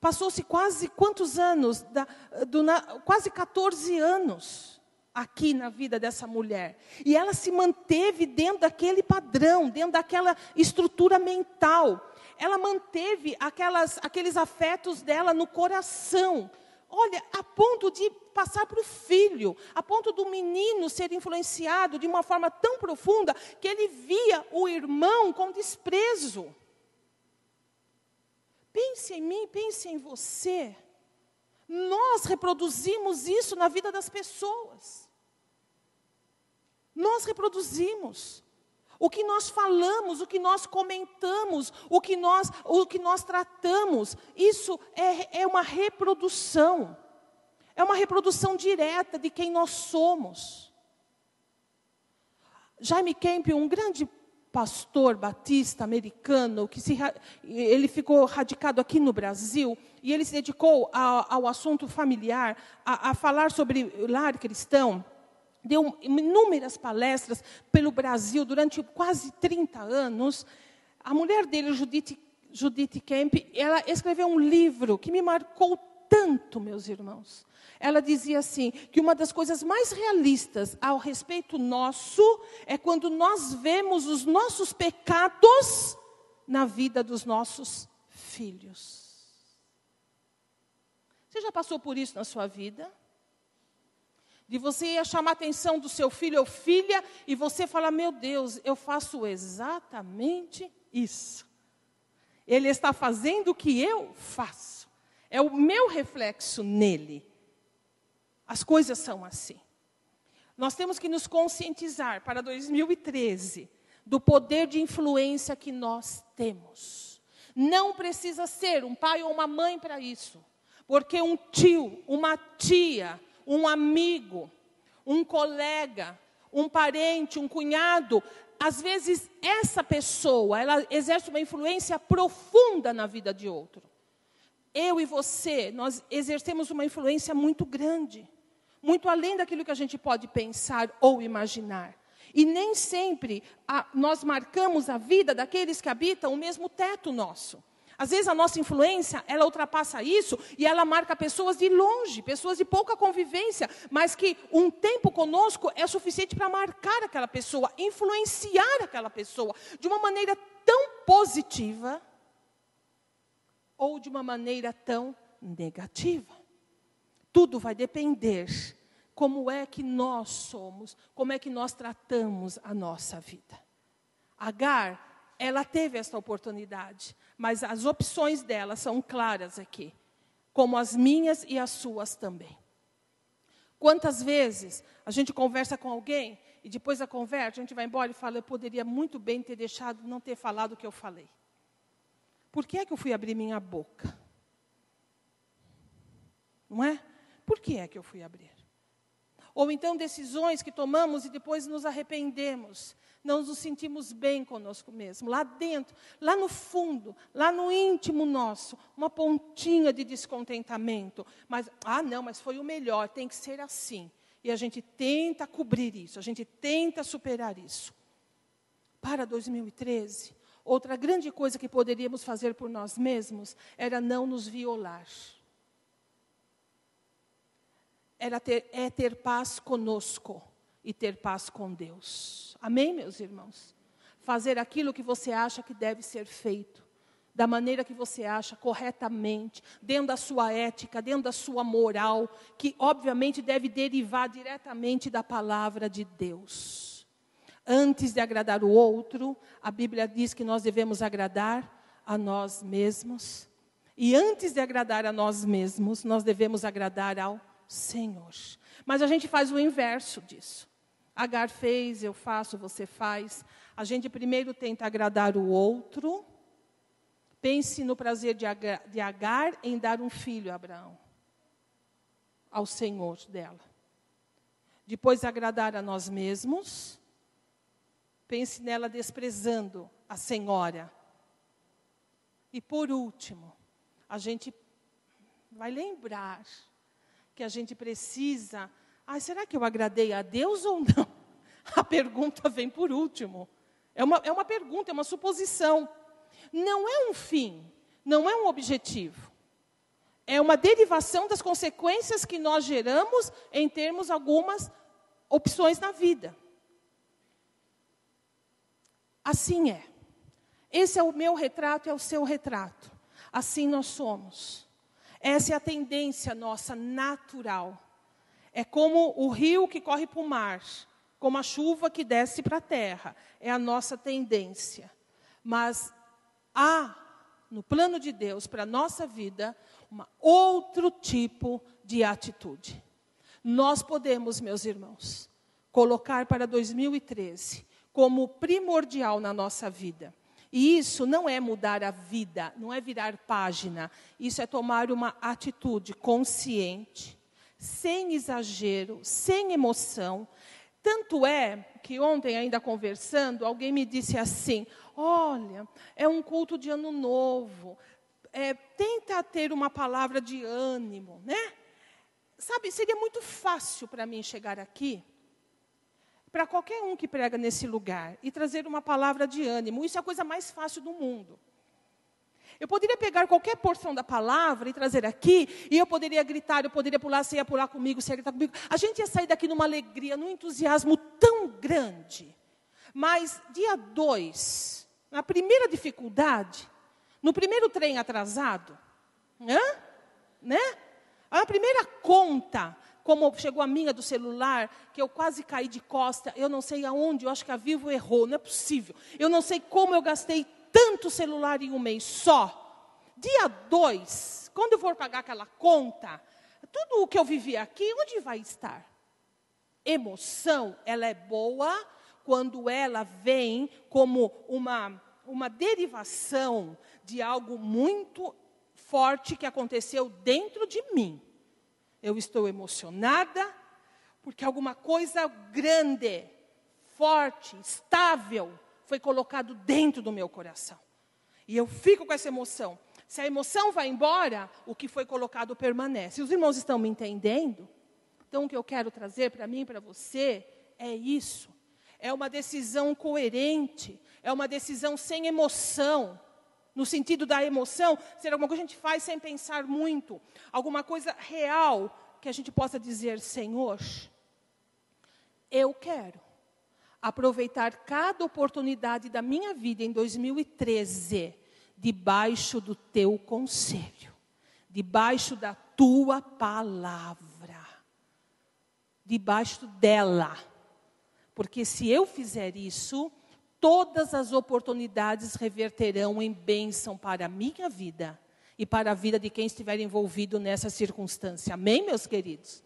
Passou-se quase quantos anos? Da, do, quase 14 anos aqui na vida dessa mulher. E ela se manteve dentro daquele padrão, dentro daquela estrutura mental. Ela manteve aquelas, aqueles afetos dela no coração. Olha, a ponto de passar para o filho, a ponto do menino ser influenciado de uma forma tão profunda que ele via o irmão com desprezo. Pense em mim, pense em você. Nós reproduzimos isso na vida das pessoas. Nós reproduzimos. O que nós falamos, o que nós comentamos, o que nós, o que nós tratamos, isso é, é uma reprodução. É uma reprodução direta de quem nós somos. Jaime Kemp, um grande pastor batista americano, que se, ele ficou radicado aqui no Brasil, e ele se dedicou a, ao assunto familiar, a, a falar sobre lar cristão deu inúmeras palestras pelo Brasil durante quase 30 anos. A mulher dele, Judith, Judith Kemp, ela escreveu um livro que me marcou tanto, meus irmãos. Ela dizia assim: que uma das coisas mais realistas ao respeito nosso é quando nós vemos os nossos pecados na vida dos nossos filhos. Você já passou por isso na sua vida? De você chamar a atenção do seu filho ou filha e você falar: Meu Deus, eu faço exatamente isso. Ele está fazendo o que eu faço. É o meu reflexo nele. As coisas são assim. Nós temos que nos conscientizar para 2013 do poder de influência que nós temos. Não precisa ser um pai ou uma mãe para isso, porque um tio, uma tia, um amigo, um colega, um parente, um cunhado, às vezes essa pessoa, ela exerce uma influência profunda na vida de outro. Eu e você, nós exercemos uma influência muito grande, muito além daquilo que a gente pode pensar ou imaginar. E nem sempre a, nós marcamos a vida daqueles que habitam o mesmo teto nosso. Às vezes a nossa influência, ela ultrapassa isso e ela marca pessoas de longe, pessoas de pouca convivência, mas que um tempo conosco é suficiente para marcar aquela pessoa, influenciar aquela pessoa de uma maneira tão positiva ou de uma maneira tão negativa. Tudo vai depender como é que nós somos, como é que nós tratamos a nossa vida. Agar, ela teve essa oportunidade mas as opções dela são claras aqui, como as minhas e as suas também. Quantas vezes a gente conversa com alguém e depois da conversa a gente vai embora e fala: Eu poderia muito bem ter deixado, não ter falado o que eu falei. Por que é que eu fui abrir minha boca? Não é? Por que é que eu fui abrir? Ou então decisões que tomamos e depois nos arrependemos não nos sentimos bem conosco mesmo. Lá dentro, lá no fundo, lá no íntimo nosso, uma pontinha de descontentamento. Mas, ah, não, mas foi o melhor, tem que ser assim. E a gente tenta cobrir isso, a gente tenta superar isso. Para 2013, outra grande coisa que poderíamos fazer por nós mesmos era não nos violar. Era ter, é ter paz conosco e ter paz com Deus. Amém, meus irmãos? Fazer aquilo que você acha que deve ser feito, da maneira que você acha corretamente, dentro da sua ética, dentro da sua moral, que obviamente deve derivar diretamente da palavra de Deus. Antes de agradar o outro, a Bíblia diz que nós devemos agradar a nós mesmos. E antes de agradar a nós mesmos, nós devemos agradar ao Senhor. Mas a gente faz o inverso disso. Agar fez, eu faço, você faz. A gente primeiro tenta agradar o outro. Pense no prazer de Agar em dar um filho a Abraão, ao Senhor dela. Depois agradar a nós mesmos. Pense nela desprezando a senhora. E por último, a gente vai lembrar que a gente precisa ah, será que eu agradei a Deus ou não? A pergunta vem por último. É uma, é uma pergunta, é uma suposição. Não é um fim, não é um objetivo. É uma derivação das consequências que nós geramos em termos algumas opções na vida. Assim é. Esse é o meu retrato, é o seu retrato. Assim nós somos. Essa é a tendência nossa natural. É como o rio que corre para o mar, como a chuva que desce para a terra. É a nossa tendência. Mas há, no plano de Deus, para a nossa vida, um outro tipo de atitude. Nós podemos, meus irmãos, colocar para 2013 como primordial na nossa vida. E isso não é mudar a vida, não é virar página. Isso é tomar uma atitude consciente, sem exagero, sem emoção. Tanto é que ontem, ainda conversando, alguém me disse assim: Olha, é um culto de ano novo. É, tenta ter uma palavra de ânimo, né? Sabe, seria muito fácil para mim chegar aqui para qualquer um que prega nesse lugar e trazer uma palavra de ânimo. Isso é a coisa mais fácil do mundo. Eu poderia pegar qualquer porção da palavra e trazer aqui, e eu poderia gritar, eu poderia pular, você ia pular comigo, você ia gritar comigo. A gente ia sair daqui numa alegria, num entusiasmo tão grande. Mas dia 2, na primeira dificuldade, no primeiro trem atrasado, né? né? A primeira conta como chegou a minha do celular, que eu quase caí de costa, eu não sei aonde, eu acho que a Vivo errou, não é possível. Eu não sei como eu gastei tanto celular em um mês só. Dia 2, quando eu for pagar aquela conta, tudo o que eu vivi aqui, onde vai estar? Emoção, ela é boa quando ela vem como uma, uma derivação de algo muito forte que aconteceu dentro de mim. Eu estou emocionada porque alguma coisa grande, forte, estável foi colocado dentro do meu coração. E eu fico com essa emoção. Se a emoção vai embora, o que foi colocado permanece. Os irmãos estão me entendendo? Então, o que eu quero trazer para mim para você é isso. É uma decisão coerente, é uma decisão sem emoção no sentido da emoção, ser alguma coisa que a gente faz sem pensar muito, alguma coisa real que a gente possa dizer, Senhor, eu quero aproveitar cada oportunidade da minha vida em 2013 debaixo do teu conselho, debaixo da tua palavra, debaixo dela. Porque se eu fizer isso, todas as oportunidades reverterão em bênção para a minha vida e para a vida de quem estiver envolvido nessa circunstância. Amém, meus queridos?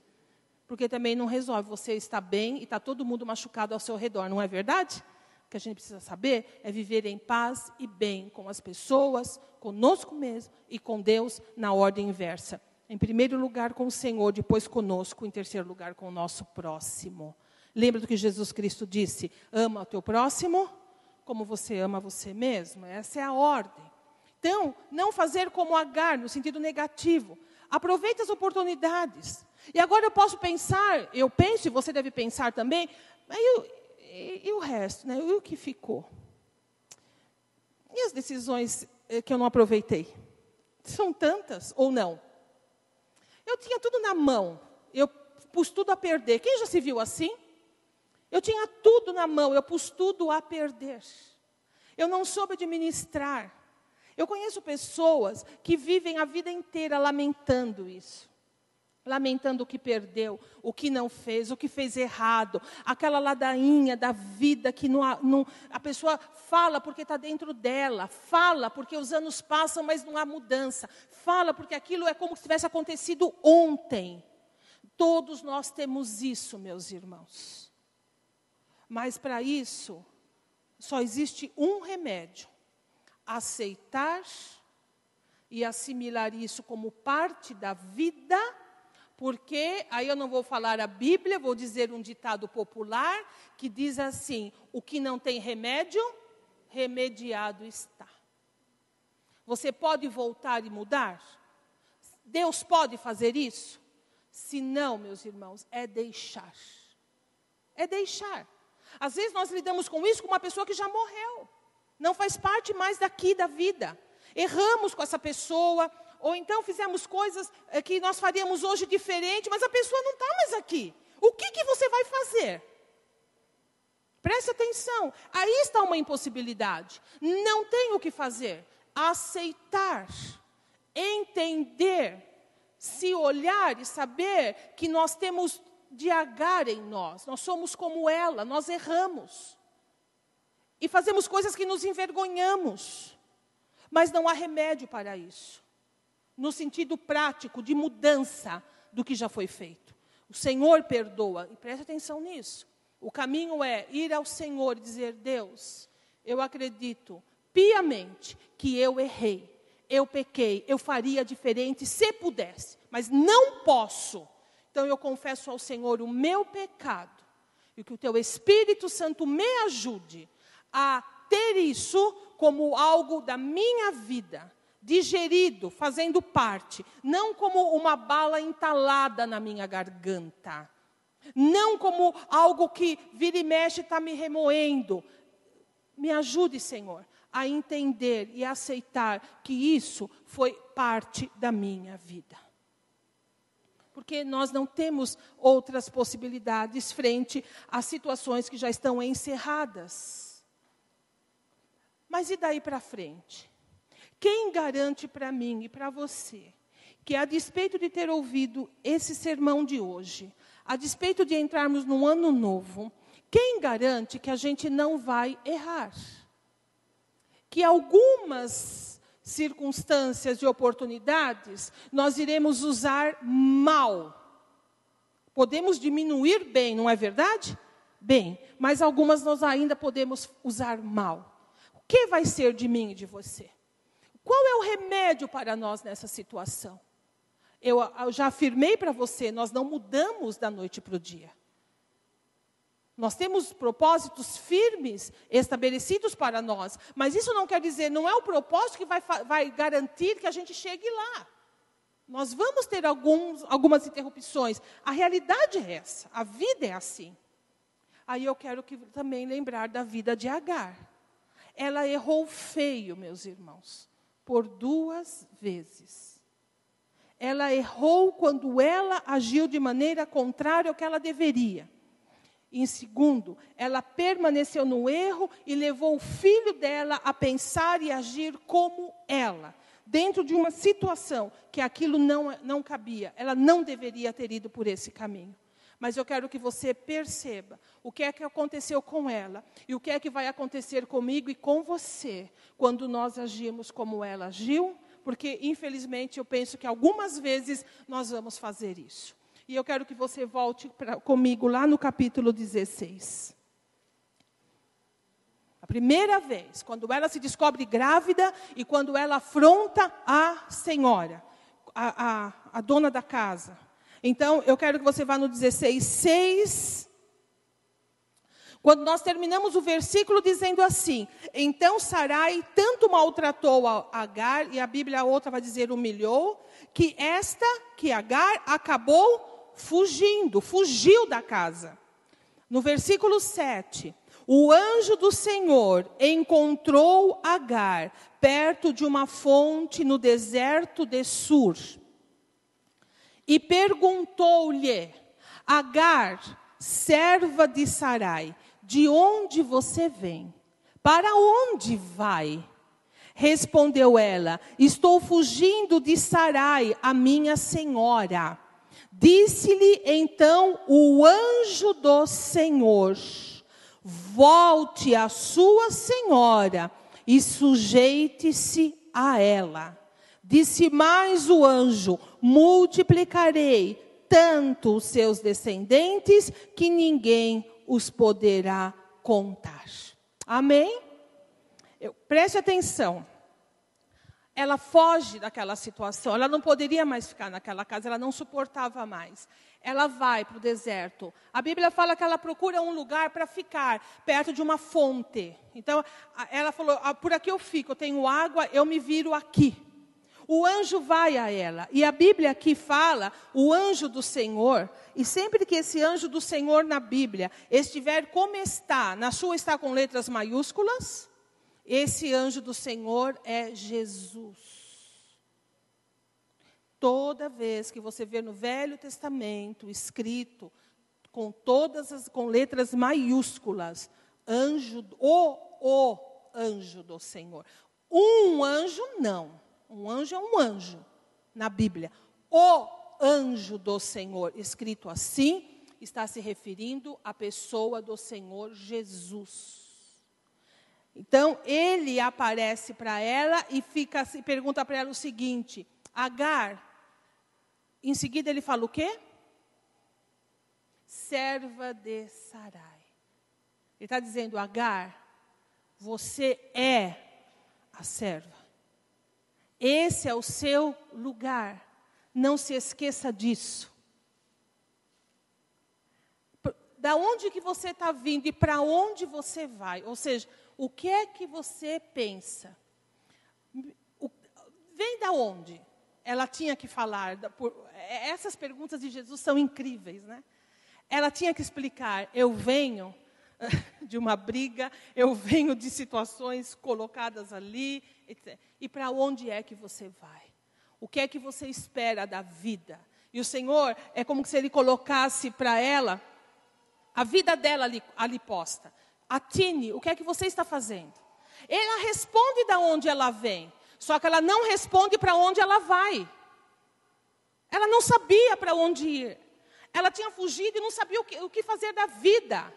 Porque também não resolve. Você está bem e está todo mundo machucado ao seu redor, não é verdade? O que a gente precisa saber é viver em paz e bem com as pessoas, conosco mesmo e com Deus na ordem inversa. Em primeiro lugar com o Senhor, depois conosco, em terceiro lugar com o nosso próximo. Lembra do que Jesus Cristo disse? Ama o teu próximo como você ama você mesmo. Essa é a ordem. Então, não fazer como Agar, no sentido negativo. Aproveite as oportunidades. E agora eu posso pensar, eu penso, e você deve pensar também, mas e, e, o resto, né? E o que ficou? E as decisões eh, que eu não aproveitei? São tantas ou não? Eu tinha tudo na mão, eu pus tudo a perder. Quem já se viu assim? Eu tinha tudo na mão, eu pus tudo a perder. Eu não soube administrar. Eu conheço pessoas que vivem a vida inteira lamentando isso. Lamentando o que perdeu, o que não fez, o que fez errado, aquela ladainha da vida que não, não, a pessoa fala porque está dentro dela, fala porque os anos passam, mas não há mudança, fala porque aquilo é como se tivesse acontecido ontem. Todos nós temos isso, meus irmãos. Mas para isso, só existe um remédio: aceitar e assimilar isso como parte da vida, porque aí eu não vou falar a Bíblia, vou dizer um ditado popular que diz assim: o que não tem remédio, remediado está. Você pode voltar e mudar? Deus pode fazer isso? Se não, meus irmãos, é deixar. É deixar. Às vezes nós lidamos com isso com uma pessoa que já morreu, não faz parte mais daqui da vida. Erramos com essa pessoa, ou então fizemos coisas eh, que nós faríamos hoje diferente, mas a pessoa não está mais aqui. O que, que você vai fazer? Preste atenção, aí está uma impossibilidade. Não tem o que fazer. Aceitar, entender, se olhar e saber que nós temos de Agar em nós. Nós somos como ela, nós erramos. E fazemos coisas que nos envergonhamos. Mas não há remédio para isso. No sentido prático de mudança do que já foi feito. O Senhor perdoa, e preste atenção nisso. O caminho é ir ao Senhor e dizer: Deus, eu acredito piamente que eu errei, eu pequei, eu faria diferente se pudesse, mas não posso. Então eu confesso ao Senhor o meu pecado e que o teu Espírito Santo me ajude a ter isso como algo da minha vida, digerido, fazendo parte, não como uma bala entalada na minha garganta, não como algo que vira e mexe está me remoendo. Me ajude, Senhor, a entender e aceitar que isso foi parte da minha vida. Porque nós não temos outras possibilidades frente às situações que já estão encerradas. Mas e daí para frente? Quem garante para mim e para você que, a despeito de ter ouvido esse sermão de hoje, a despeito de entrarmos num ano novo, quem garante que a gente não vai errar? Que algumas circunstâncias e oportunidades nós iremos usar mal. Podemos diminuir bem, não é verdade? Bem, mas algumas nós ainda podemos usar mal. O que vai ser de mim e de você? Qual é o remédio para nós nessa situação? Eu, eu já afirmei para você, nós não mudamos da noite para o dia. Nós temos propósitos firmes estabelecidos para nós, mas isso não quer dizer, não é o propósito que vai, vai garantir que a gente chegue lá. Nós vamos ter alguns, algumas interrupções. A realidade é essa, a vida é assim. Aí eu quero que, também lembrar da vida de Agar. Ela errou feio, meus irmãos por duas vezes. Ela errou quando ela agiu de maneira contrária ao que ela deveria. Em segundo, ela permaneceu no erro e levou o filho dela a pensar e agir como ela, dentro de uma situação que aquilo não, não cabia. Ela não deveria ter ido por esse caminho mas eu quero que você perceba o que é que aconteceu com ela e o que é que vai acontecer comigo e com você quando nós agimos como ela agiu, porque infelizmente eu penso que algumas vezes nós vamos fazer isso. E eu quero que você volte pra, comigo lá no capítulo 16. A primeira vez, quando ela se descobre grávida e quando ela afronta a senhora, a, a, a dona da casa. Então, eu quero que você vá no 16, 6. Quando nós terminamos o versículo dizendo assim: Então Sarai tanto maltratou a Agar, e a Bíblia a outra vai dizer humilhou, que esta, que Agar, acabou fugindo, fugiu da casa. No versículo 7, o anjo do Senhor encontrou Agar perto de uma fonte no deserto de Sur e perguntou-lhe: Agar, serva de Sarai, de onde você vem? Para onde vai? Respondeu ela: Estou fugindo de Sarai, a minha senhora. Disse-lhe então o anjo do Senhor: Volte à sua senhora e sujeite-se a ela. Disse mais o anjo: multiplicarei tanto os seus descendentes que ninguém os poderá contar. Amém? Eu, preste atenção. Ela foge daquela situação, ela não poderia mais ficar naquela casa, ela não suportava mais. Ela vai para o deserto. A Bíblia fala que ela procura um lugar para ficar, perto de uma fonte. Então, ela falou: ah, por aqui eu fico, eu tenho água, eu me viro aqui o anjo vai a ela. E a Bíblia aqui fala o anjo do Senhor. E sempre que esse anjo do Senhor na Bíblia estiver como está, na sua está com letras maiúsculas, esse anjo do Senhor é Jesus. Toda vez que você vê no Velho Testamento escrito com todas as com letras maiúsculas, anjo o o anjo do Senhor. Um anjo não. Um anjo é um anjo na Bíblia. O anjo do Senhor, escrito assim, está se referindo à pessoa do Senhor Jesus. Então, ele aparece para ela e fica e pergunta para ela o seguinte: Agar, em seguida ele fala o quê? Serva de Sarai. Ele está dizendo, Agar, você é a serva. Esse é o seu lugar. Não se esqueça disso. Da onde que você está vindo e para onde você vai? Ou seja, o que é que você pensa? O, vem da onde? Ela tinha que falar. Por, essas perguntas de Jesus são incríveis, né? Ela tinha que explicar: eu venho de uma briga, eu venho de situações colocadas ali. E para onde é que você vai? O que é que você espera da vida? E o Senhor é como se Ele colocasse para ela a vida dela ali, ali posta. Atine, o que é que você está fazendo? Ela responde da onde ela vem, só que ela não responde para onde ela vai. Ela não sabia para onde ir. Ela tinha fugido e não sabia o que, o que fazer da vida.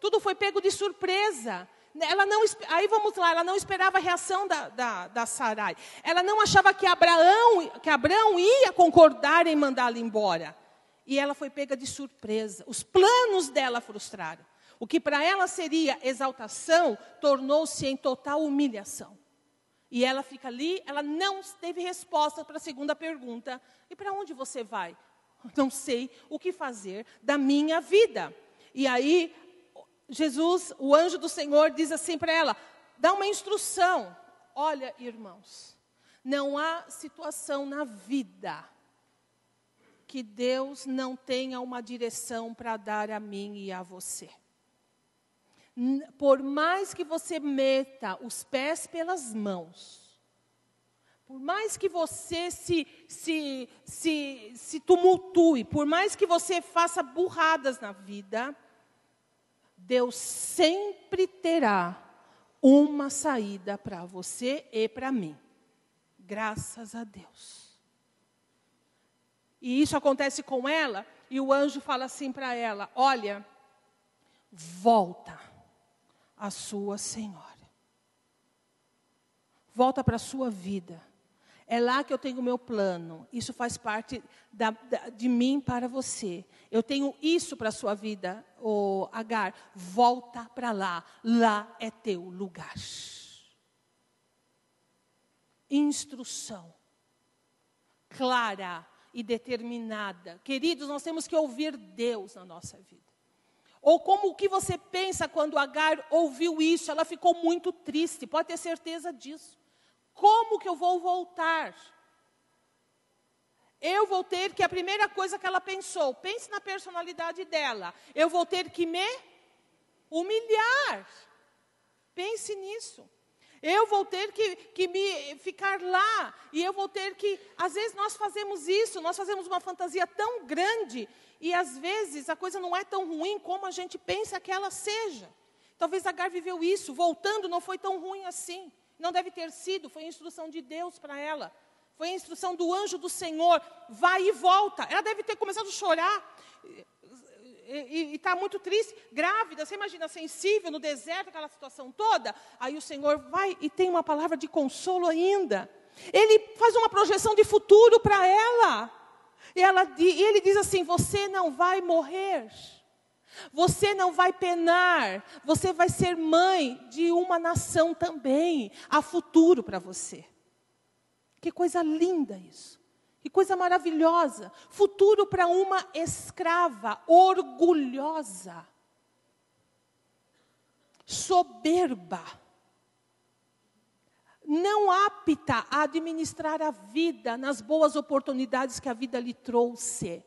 Tudo foi pego de surpresa. Ela não, aí vamos lá, ela não esperava a reação da, da, da Sarai. Ela não achava que Abraão, que Abraão ia concordar em mandá-la embora. E ela foi pega de surpresa. Os planos dela frustraram. O que para ela seria exaltação, tornou-se em total humilhação. E ela fica ali, ela não teve resposta para a segunda pergunta. E para onde você vai? Não sei o que fazer da minha vida. E aí Jesus, o anjo do Senhor, diz assim para ela: dá uma instrução. Olha, irmãos, não há situação na vida que Deus não tenha uma direção para dar a mim e a você. Por mais que você meta os pés pelas mãos, por mais que você se, se, se, se tumultue, por mais que você faça burradas na vida, Deus sempre terá uma saída para você e para mim. Graças a Deus. E isso acontece com ela, e o anjo fala assim para ela: Olha, volta a sua senhora. Volta para a sua vida. É lá que eu tenho o meu plano. Isso faz parte da, da, de mim para você. Eu tenho isso para a sua vida, oh, Agar. Volta para lá. Lá é teu lugar. Instrução clara e determinada. Queridos, nós temos que ouvir Deus na nossa vida. Ou como o que você pensa quando Agar ouviu isso? Ela ficou muito triste, pode ter certeza disso. Como que eu vou voltar? Eu vou ter que, a primeira coisa que ela pensou, pense na personalidade dela, eu vou ter que me humilhar. Pense nisso. Eu vou ter que, que me ficar lá, e eu vou ter que. Às vezes nós fazemos isso, nós fazemos uma fantasia tão grande, e às vezes a coisa não é tão ruim como a gente pensa que ela seja. Talvez Agar viveu isso, voltando não foi tão ruim assim. Não deve ter sido, foi a instrução de Deus para ela. Foi a instrução do anjo do Senhor. Vai e volta. Ela deve ter começado a chorar. E está muito triste, grávida, você imagina, sensível no deserto, aquela situação toda. Aí o Senhor vai e tem uma palavra de consolo ainda. Ele faz uma projeção de futuro para ela. E, ela. e ele diz assim: Você não vai morrer. Você não vai penar, você vai ser mãe de uma nação também. Há futuro para você. Que coisa linda isso. Que coisa maravilhosa. Futuro para uma escrava orgulhosa, soberba, não apta a administrar a vida nas boas oportunidades que a vida lhe trouxe.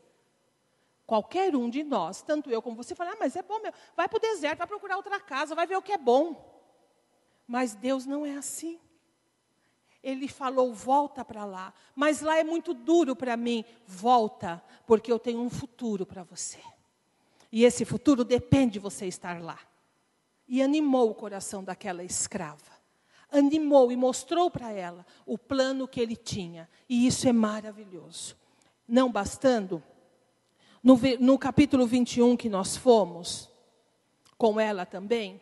Qualquer um de nós, tanto eu como você, fala, ah, mas é bom, meu. vai para o deserto, vai procurar outra casa, vai ver o que é bom. Mas Deus não é assim. Ele falou, volta para lá. Mas lá é muito duro para mim. Volta, porque eu tenho um futuro para você. E esse futuro depende de você estar lá. E animou o coração daquela escrava. Animou e mostrou para ela o plano que ele tinha. E isso é maravilhoso. Não bastando, no, no capítulo 21 que nós fomos, com ela também,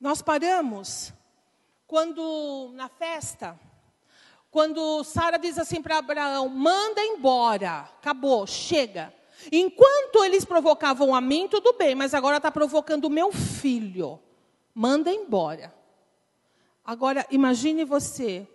nós paramos quando, na festa, quando Sara diz assim para Abraão: manda embora, acabou, chega. Enquanto eles provocavam a mim, tudo bem, mas agora está provocando o meu filho. Manda embora. Agora, imagine você,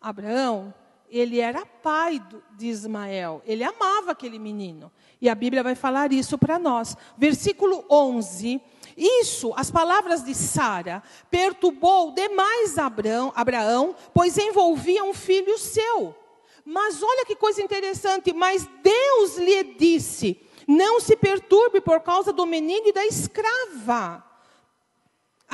Abraão, ele era pai de Ismael, ele amava aquele menino. E a Bíblia vai falar isso para nós. Versículo 11. Isso, as palavras de Sara, perturbou demais Abraão, Abraão, pois envolvia um filho seu. Mas olha que coisa interessante, mas Deus lhe disse: Não se perturbe por causa do menino e da escrava.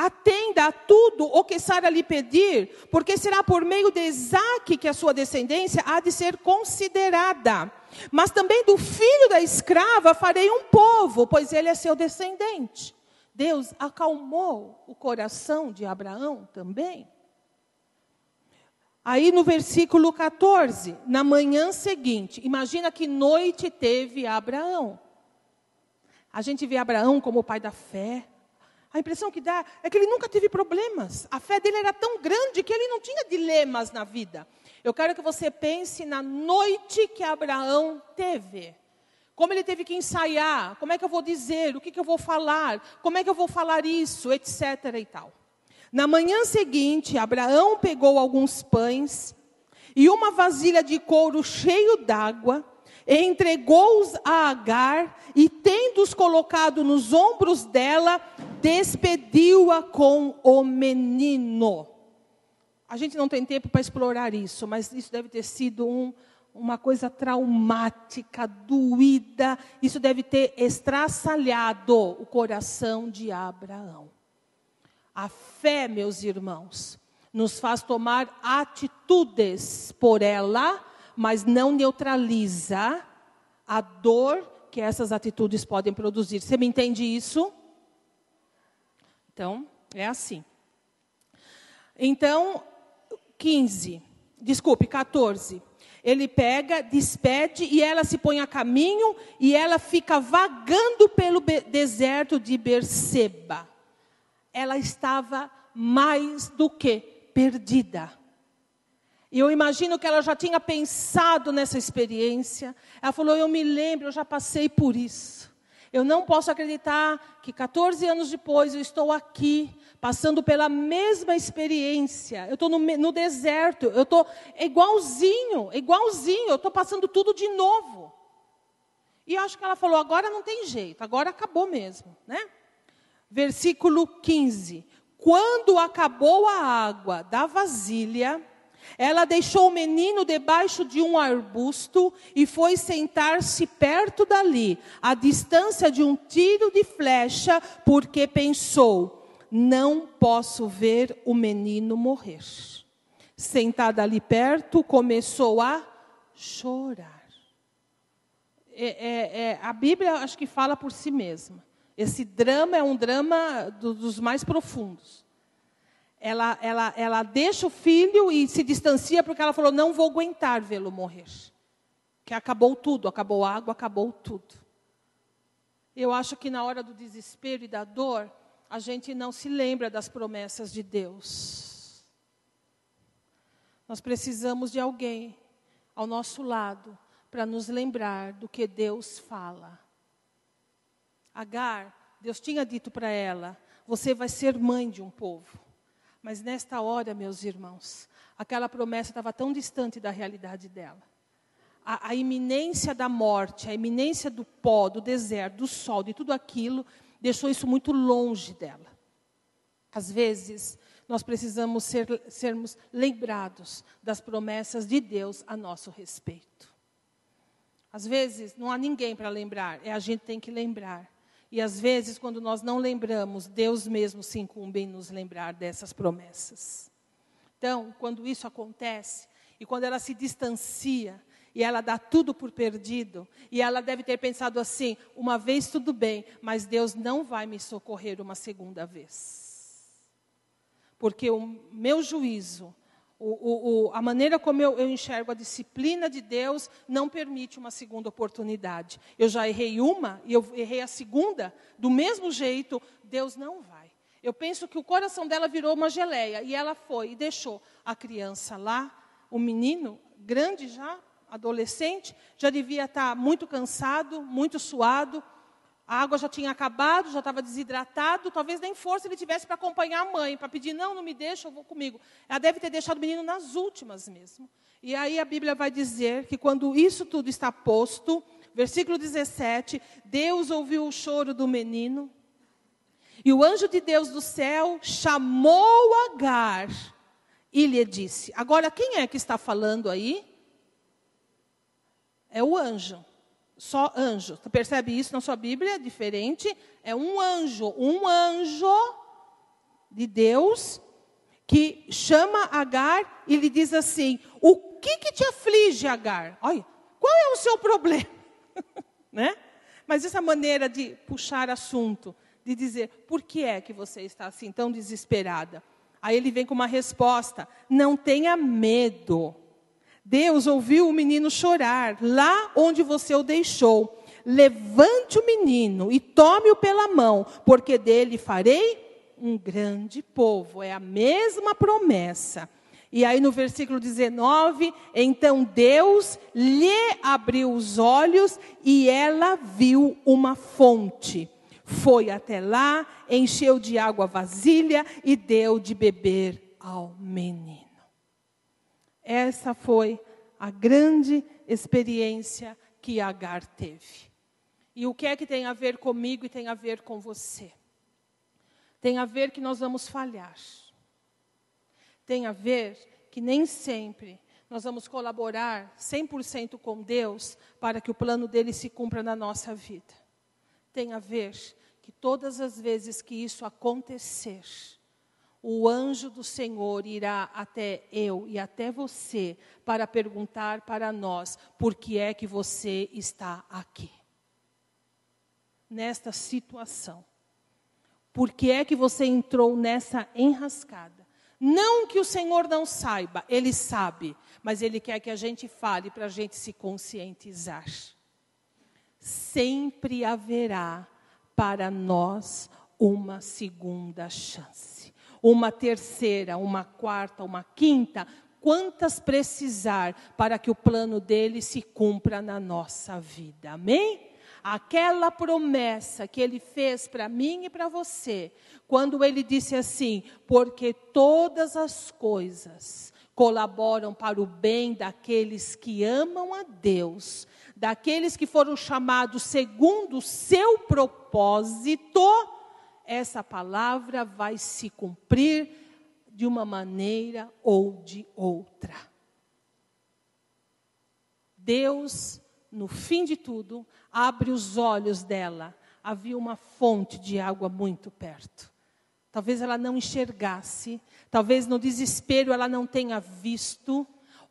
Atenda a tudo o que Sara lhe pedir, porque será por meio de Isaac que a sua descendência há de ser considerada. Mas também do filho da escrava farei um povo, pois ele é seu descendente. Deus acalmou o coração de Abraão também. Aí no versículo 14, na manhã seguinte, imagina que noite teve Abraão. A gente vê Abraão como o pai da fé. A impressão que dá é que ele nunca teve problemas. A fé dele era tão grande que ele não tinha dilemas na vida. Eu quero que você pense na noite que Abraão teve. Como ele teve que ensaiar, como é que eu vou dizer, o que, que eu vou falar, como é que eu vou falar isso, etc. e tal. Na manhã seguinte, Abraão pegou alguns pães e uma vasilha de couro cheio d'água, entregou-os a Agar e, tendo-os colocado nos ombros dela, despediu-a com o menino. A gente não tem tempo para explorar isso, mas isso deve ter sido um, uma coisa traumática, doída. Isso deve ter estraçalhado o coração de Abraão. A fé, meus irmãos, nos faz tomar atitudes por ela, mas não neutraliza a dor que essas atitudes podem produzir. Você me entende isso? Então, é assim. Então, 15, desculpe, 14. Ele pega, despede e ela se põe a caminho e ela fica vagando pelo deserto de Berseba ela estava mais do que perdida. E eu imagino que ela já tinha pensado nessa experiência. Ela falou: Eu me lembro, eu já passei por isso. Eu não posso acreditar que 14 anos depois eu estou aqui, passando pela mesma experiência. Eu estou no, no, deserto, eu estou igualzinho, igualzinho, eu estou passando tudo de novo. E acho que ela falou: agora não tem jeito, agora acabou mesmo, né? versículo 15. Quando acabou a água da vasilha, ela deixou o menino debaixo de um arbusto e foi sentar-se perto dali, à distância de um tiro de flecha, porque pensou: não posso ver o menino morrer. Sentada ali perto, começou a chorar. É, é, é, a Bíblia acho que fala por si mesma. Esse drama é um drama do, dos mais profundos. Ela, ela, ela deixa o filho e se distancia porque ela falou: não vou aguentar vê-lo morrer. Que acabou tudo, acabou a água, acabou tudo. Eu acho que na hora do desespero e da dor, a gente não se lembra das promessas de Deus. Nós precisamos de alguém ao nosso lado para nos lembrar do que Deus fala. Agar, Deus tinha dito para ela: você vai ser mãe de um povo. Mas nesta hora, meus irmãos, aquela promessa estava tão distante da realidade dela. A, a, iminência da morte, a iminência do pó, do deserto, do sol, de tudo aquilo, deixou isso muito longe dela. Às vezes, nós precisamos ser, sermos lembrados das promessas de Deus a nosso respeito. Às vezes, não há ninguém para lembrar, é a gente que tem que lembrar. E às vezes, quando nós não lembramos, Deus mesmo se incumbe em nos lembrar dessas promessas. Então, quando isso acontece, e quando ela se distancia, e ela dá tudo por perdido, e ela deve ter pensado assim: uma vez tudo bem, mas Deus não vai me socorrer uma segunda vez. Porque o meu juízo o, o, a maneira como eu, eu, enxergo a disciplina de Deus não permite uma segunda oportunidade. Eu já errei uma e eu errei a segunda, do mesmo jeito, Deus não vai. Eu penso que o coração dela virou uma geleia e ela foi e deixou a criança lá, o menino, grande já, adolescente, já devia estar muito cansado, muito suado, a água já tinha acabado, já estava desidratado, talvez nem força ele tivesse para acompanhar a mãe, para pedir, não, não me deixa, eu vou comigo. Ela deve ter deixado o menino nas últimas mesmo. E aí a Bíblia vai dizer que quando isso tudo está posto, versículo 17, Deus ouviu o choro do menino, e o anjo de Deus do céu chamou Agar e lhe disse: Agora, quem é que está falando aí? É o anjo só anjo. Você percebe isso na sua Bíblia? Diferente. É um anjo. Um anjo de Deus que chama Agar e lhe diz assim: O que, que te aflige, Agar? Olha, qual é o seu problema? né? Mas essa maneira de puxar assunto, de dizer, por que é que você está assim tão desesperada? Aí ele vem com uma resposta: não tenha medo. Deus ouviu o menino chorar lá onde você o deixou. Levante o menino e tome-o pela mão, porque dele farei um grande povo. É a mesma promessa. E aí no versículo 19, então Deus lhe abriu os olhos e ela viu uma fonte. Foi até lá, encheu de água a vasilha e deu de beber ao menino. Essa foi a grande experiência que Agar teve. E o que é que tem a ver comigo e tem a ver com você? Tem a ver que nós vamos falhar. Tem a ver que nem sempre nós vamos colaborar 100% com Deus para que o plano dele se cumpra na nossa vida. Tem a ver que todas as vezes que isso acontecer, o anjo do Senhor irá até eu e até você para perguntar para nós por que é que você está aqui. Nesta situação. Por que é que você entrou nessa enrascada? Não que o Senhor não saiba, Ele sabe, mas Ele quer que a gente fale para a gente se conscientizar. Sempre haverá para nós uma segunda chance uma terceira, uma quarta, uma quinta, quantas precisar para que o plano dele se cumpra na nossa vida. Amém? Aquela promessa que ele fez para mim e para você, quando ele disse assim: porque todas as coisas colaboram para o bem daqueles que amam a Deus, daqueles que foram chamados segundo o seu propósito essa palavra vai se cumprir de uma maneira ou de outra. Deus, no fim de tudo, abre os olhos dela. Havia uma fonte de água muito perto. Talvez ela não enxergasse, talvez no desespero ela não tenha visto,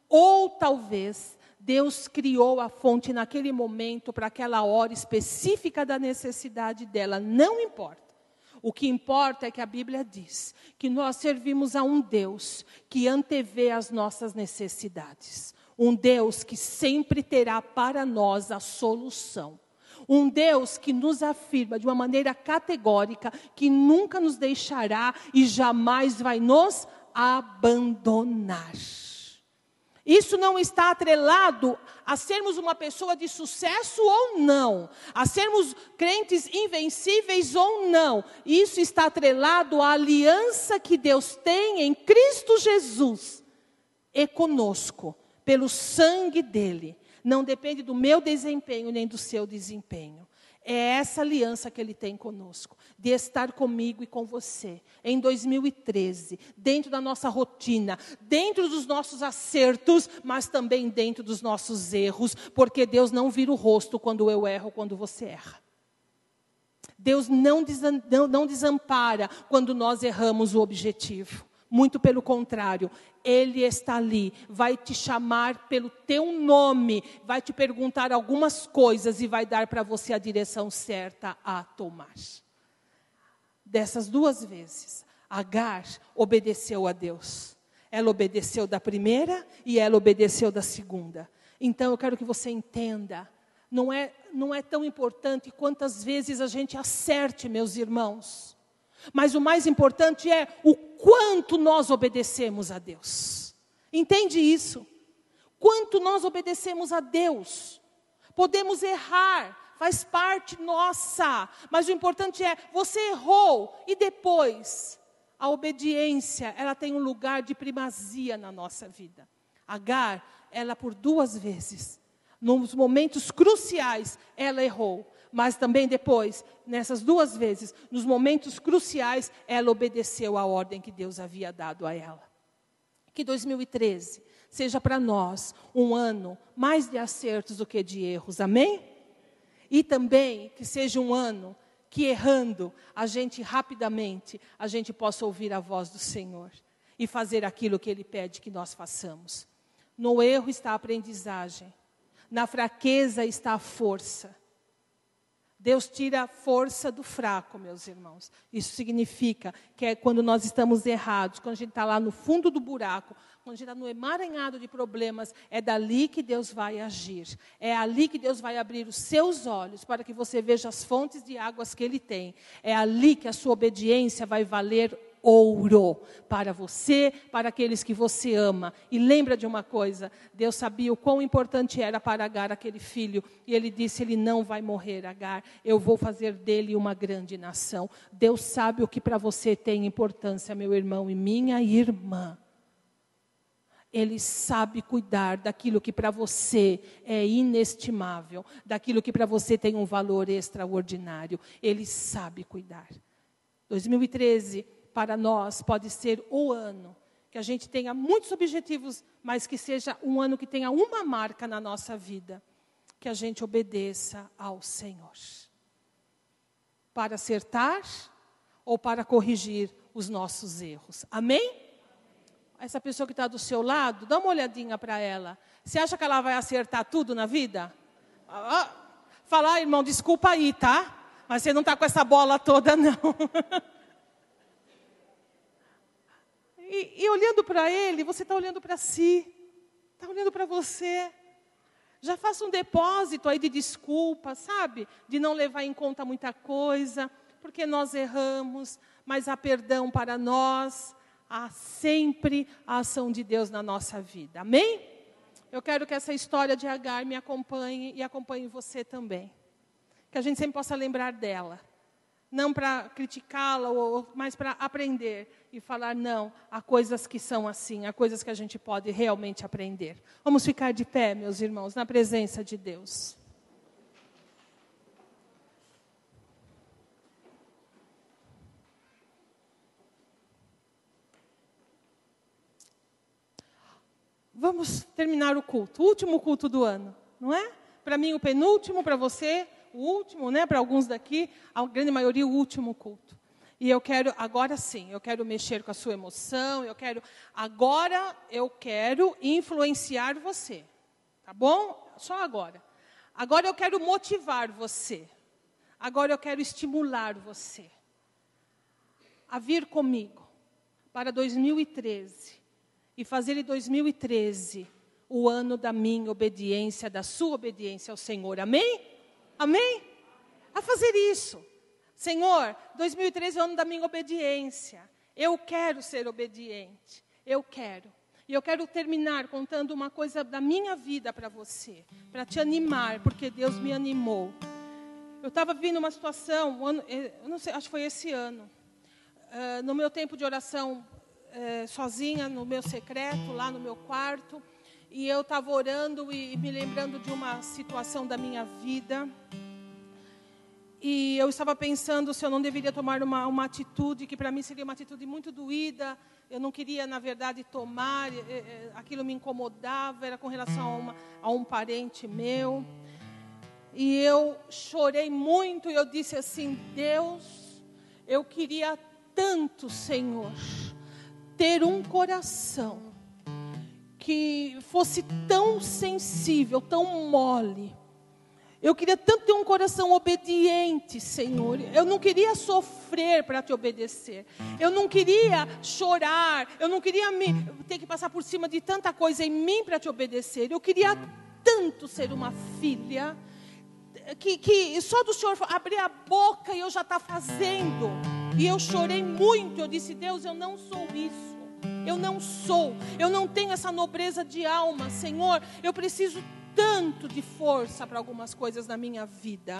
ou talvez Deus criou a fonte naquele momento para aquela hora específica da necessidade dela, não importa. O que importa é que a Bíblia diz que nós servimos a um Deus que antevê as nossas necessidades. Um Deus que sempre terá para nós a solução. Um Deus que nos afirma de uma maneira categórica que nunca nos deixará e jamais vai nos abandonar. Isso não está atrelado a sermos uma pessoa de sucesso ou não, a sermos crentes invencíveis ou não. Isso está atrelado à aliança que Deus tem em Cristo Jesus e conosco, pelo sangue dele. Não depende do meu desempenho nem do seu desempenho. É essa aliança que Ele tem conosco, de estar comigo e com você, em 2013, dentro da nossa rotina, dentro dos nossos acertos, mas também dentro dos nossos erros, porque Deus não vira o rosto quando eu erro, quando você erra. Deus não, não desampara quando nós erramos o objetivo. Muito pelo contrário, Ele está ali, vai te chamar pelo teu nome, vai te perguntar algumas coisas e vai dar para você a direção certa a tomar. Dessas duas vezes, Agar obedeceu a Deus. Ela obedeceu da primeira e ela obedeceu da segunda. Então eu quero que você entenda, não é, não é tão importante quantas vezes a gente acerte, meus irmãos. Mas o mais importante é o quanto nós obedecemos a Deus. Entende isso? quanto nós obedecemos a Deus. Podemos errar, faz parte nossa, mas o importante é você errou e depois a obediência, ela tem um lugar de primazia na nossa vida. Agar, ela por duas vezes, nos momentos cruciais, ela errou, mas também depois, nessas duas vezes, nos momentos cruciais, ela obedeceu a ordem que Deus havia dado a ela. Que 2013 seja para nós um ano mais de acertos do que de erros, amém? E também que seja um ano que errando, a gente rapidamente, a gente possa ouvir a voz do Senhor e fazer aquilo que Ele pede que nós façamos. No erro está a aprendizagem, na fraqueza está a força. Deus tira a força do fraco, meus irmãos. Isso significa que é quando nós estamos errados, quando a gente está lá no fundo do buraco, quando a gente está no emaranhado de problemas, é dali que Deus vai agir. É ali que Deus vai abrir os seus olhos para que você veja as fontes de águas que Ele tem. É ali que a sua obediência vai valer ouro para você, para aqueles que você ama. E lembra de uma coisa: Deus sabia o quão importante era para Agar aquele filho, e ele disse: Ele não vai morrer, Agar, eu vou fazer dele uma grande nação. Deus sabe o que para você tem importância, meu irmão e minha irmã. Ele sabe cuidar daquilo que para você é inestimável, daquilo que para você tem um valor extraordinário. Ele sabe cuidar. 2013 para nós pode ser o ano que a gente tenha muitos objetivos, mas que seja um ano que tenha uma marca na nossa vida, que a gente obedeça ao Senhor. Para acertar ou para corrigir os nossos erros. Amém? Essa pessoa que está do seu lado, dá uma olhadinha para ela. Você acha que ela vai acertar tudo na vida? Ah, ah fala, ah, irmão, desculpa aí, tá? Mas você não está com essa bola toda, não. E, e olhando para ele, você está olhando para si, está olhando para você. Já faça um depósito aí de desculpa, sabe? De não levar em conta muita coisa, porque nós erramos, mas há perdão para nós, há sempre a ação de Deus na nossa vida. Amém? Eu quero que essa história de Agar me acompanhe e acompanhe você também. Que a gente sempre possa lembrar dela não para criticá-la, mas para aprender e falar não, há coisas que são assim, há coisas que a gente pode realmente aprender. Vamos ficar de pé, meus irmãos, na presença de Deus. Vamos terminar o culto, o último culto do ano, não é? Para mim, o penúltimo, para você, o último, né, para alguns daqui, a grande maioria, o último culto. E eu quero, agora sim, eu quero mexer com a sua emoção, eu quero, agora eu quero influenciar você. Tá bom? Só agora. Agora eu quero motivar você. Agora eu quero estimular você a vir comigo para 2013 e fazer de 2013 o ano da minha obediência, da sua obediência ao Senhor. Amém? Amém? A fazer isso. Senhor, 2013 é o ano da minha obediência. Eu quero ser obediente. Eu quero. E eu quero terminar contando uma coisa da minha vida para você, para te animar, porque Deus me animou. Eu estava vivendo uma situação, um ano, eh, não sei, acho que foi esse ano, uh, no meu tempo de oração, uh, sozinha, no meu secreto, lá no meu quarto. E eu estava orando e me lembrando de uma situação da minha vida. E eu estava pensando se eu não deveria tomar uma, uma atitude que para mim seria uma atitude muito doída. Eu não queria, na verdade, tomar. Aquilo me incomodava, era com relação a, uma, a um parente meu. E eu chorei muito e eu disse assim: Deus, eu queria tanto, Senhor, ter um coração que fosse tão sensível, tão mole. Eu queria tanto ter um coração obediente, Senhor. Eu não queria sofrer para te obedecer. Eu não queria chorar. Eu não queria me, ter que passar por cima de tanta coisa em mim para te obedecer. Eu queria tanto ser uma filha que, que só do Senhor abrir a boca e eu já está fazendo. E eu chorei muito. Eu disse, Deus, eu não sou isso. Eu não sou, eu não tenho essa nobreza de alma, Senhor. Eu preciso tanto de força para algumas coisas na minha vida.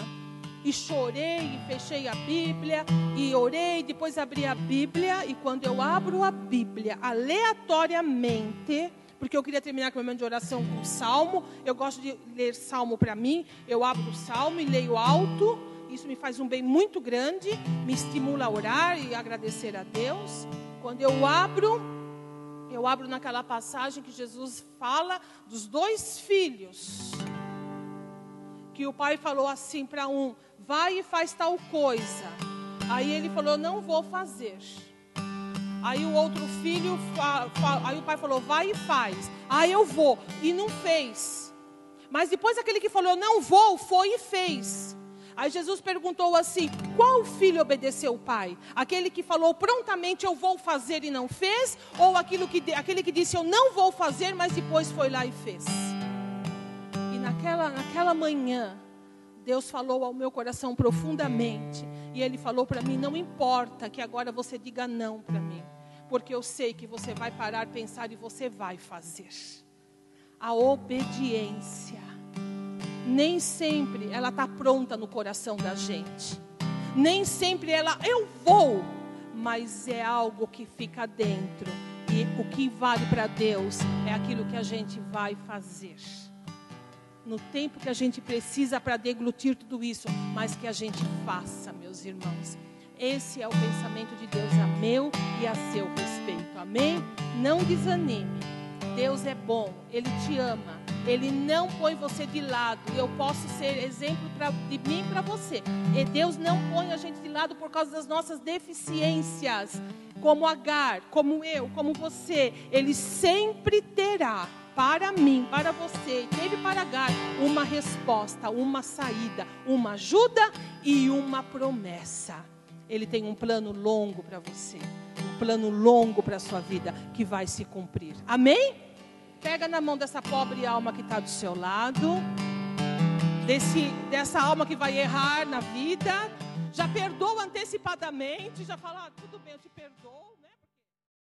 E chorei, e fechei a Bíblia, e orei, depois abri a Bíblia, e quando eu abro a Bíblia aleatoriamente, porque eu queria terminar com o momento de oração com o salmo, eu gosto de ler salmo para mim, eu abro o salmo e leio alto, isso me faz um bem muito grande, me estimula a orar e agradecer a Deus. Quando eu abro, eu abro naquela passagem que Jesus fala dos dois filhos. Que o pai falou assim para um: vai e faz tal coisa. Aí ele falou: não vou fazer. Aí o outro filho, aí o pai falou: vai e faz. Aí eu vou. E não fez. Mas depois aquele que falou: não vou, foi e fez. Aí Jesus perguntou assim: qual filho obedeceu o pai? Aquele que falou prontamente eu vou fazer e não fez? Ou aquilo que, aquele que disse eu não vou fazer, mas depois foi lá e fez? E naquela, naquela manhã, Deus falou ao meu coração profundamente. E Ele falou para mim: não importa que agora você diga não para mim, porque eu sei que você vai parar, pensar e você vai fazer. A obediência nem sempre ela está pronta no coração da gente. Nem sempre ela, eu vou, mas é algo que fica dentro. E o que vale para Deus é aquilo que a gente vai fazer. No tempo que a gente precisa para deglutir tudo isso, mas que a gente faça, meus irmãos. Esse é o pensamento de Deus a meu e a seu respeito. Amém? Não desanime. Deus é bom, Ele te ama. Ele não põe você de lado. E eu posso ser exemplo pra, de mim para você. E Deus não põe a gente de lado por causa das nossas deficiências. Como Agar, como eu, como você. Ele sempre terá para mim, para você, teve para Agar uma resposta, uma saída, uma ajuda e uma promessa. Ele tem um plano longo para você, plano longo para a sua vida que vai se cumprir. Amém? Pega na mão dessa pobre alma que está do seu lado, desse, dessa alma que vai errar na vida. Já perdoa antecipadamente, já fala, ah, tudo bem, eu te perdoo.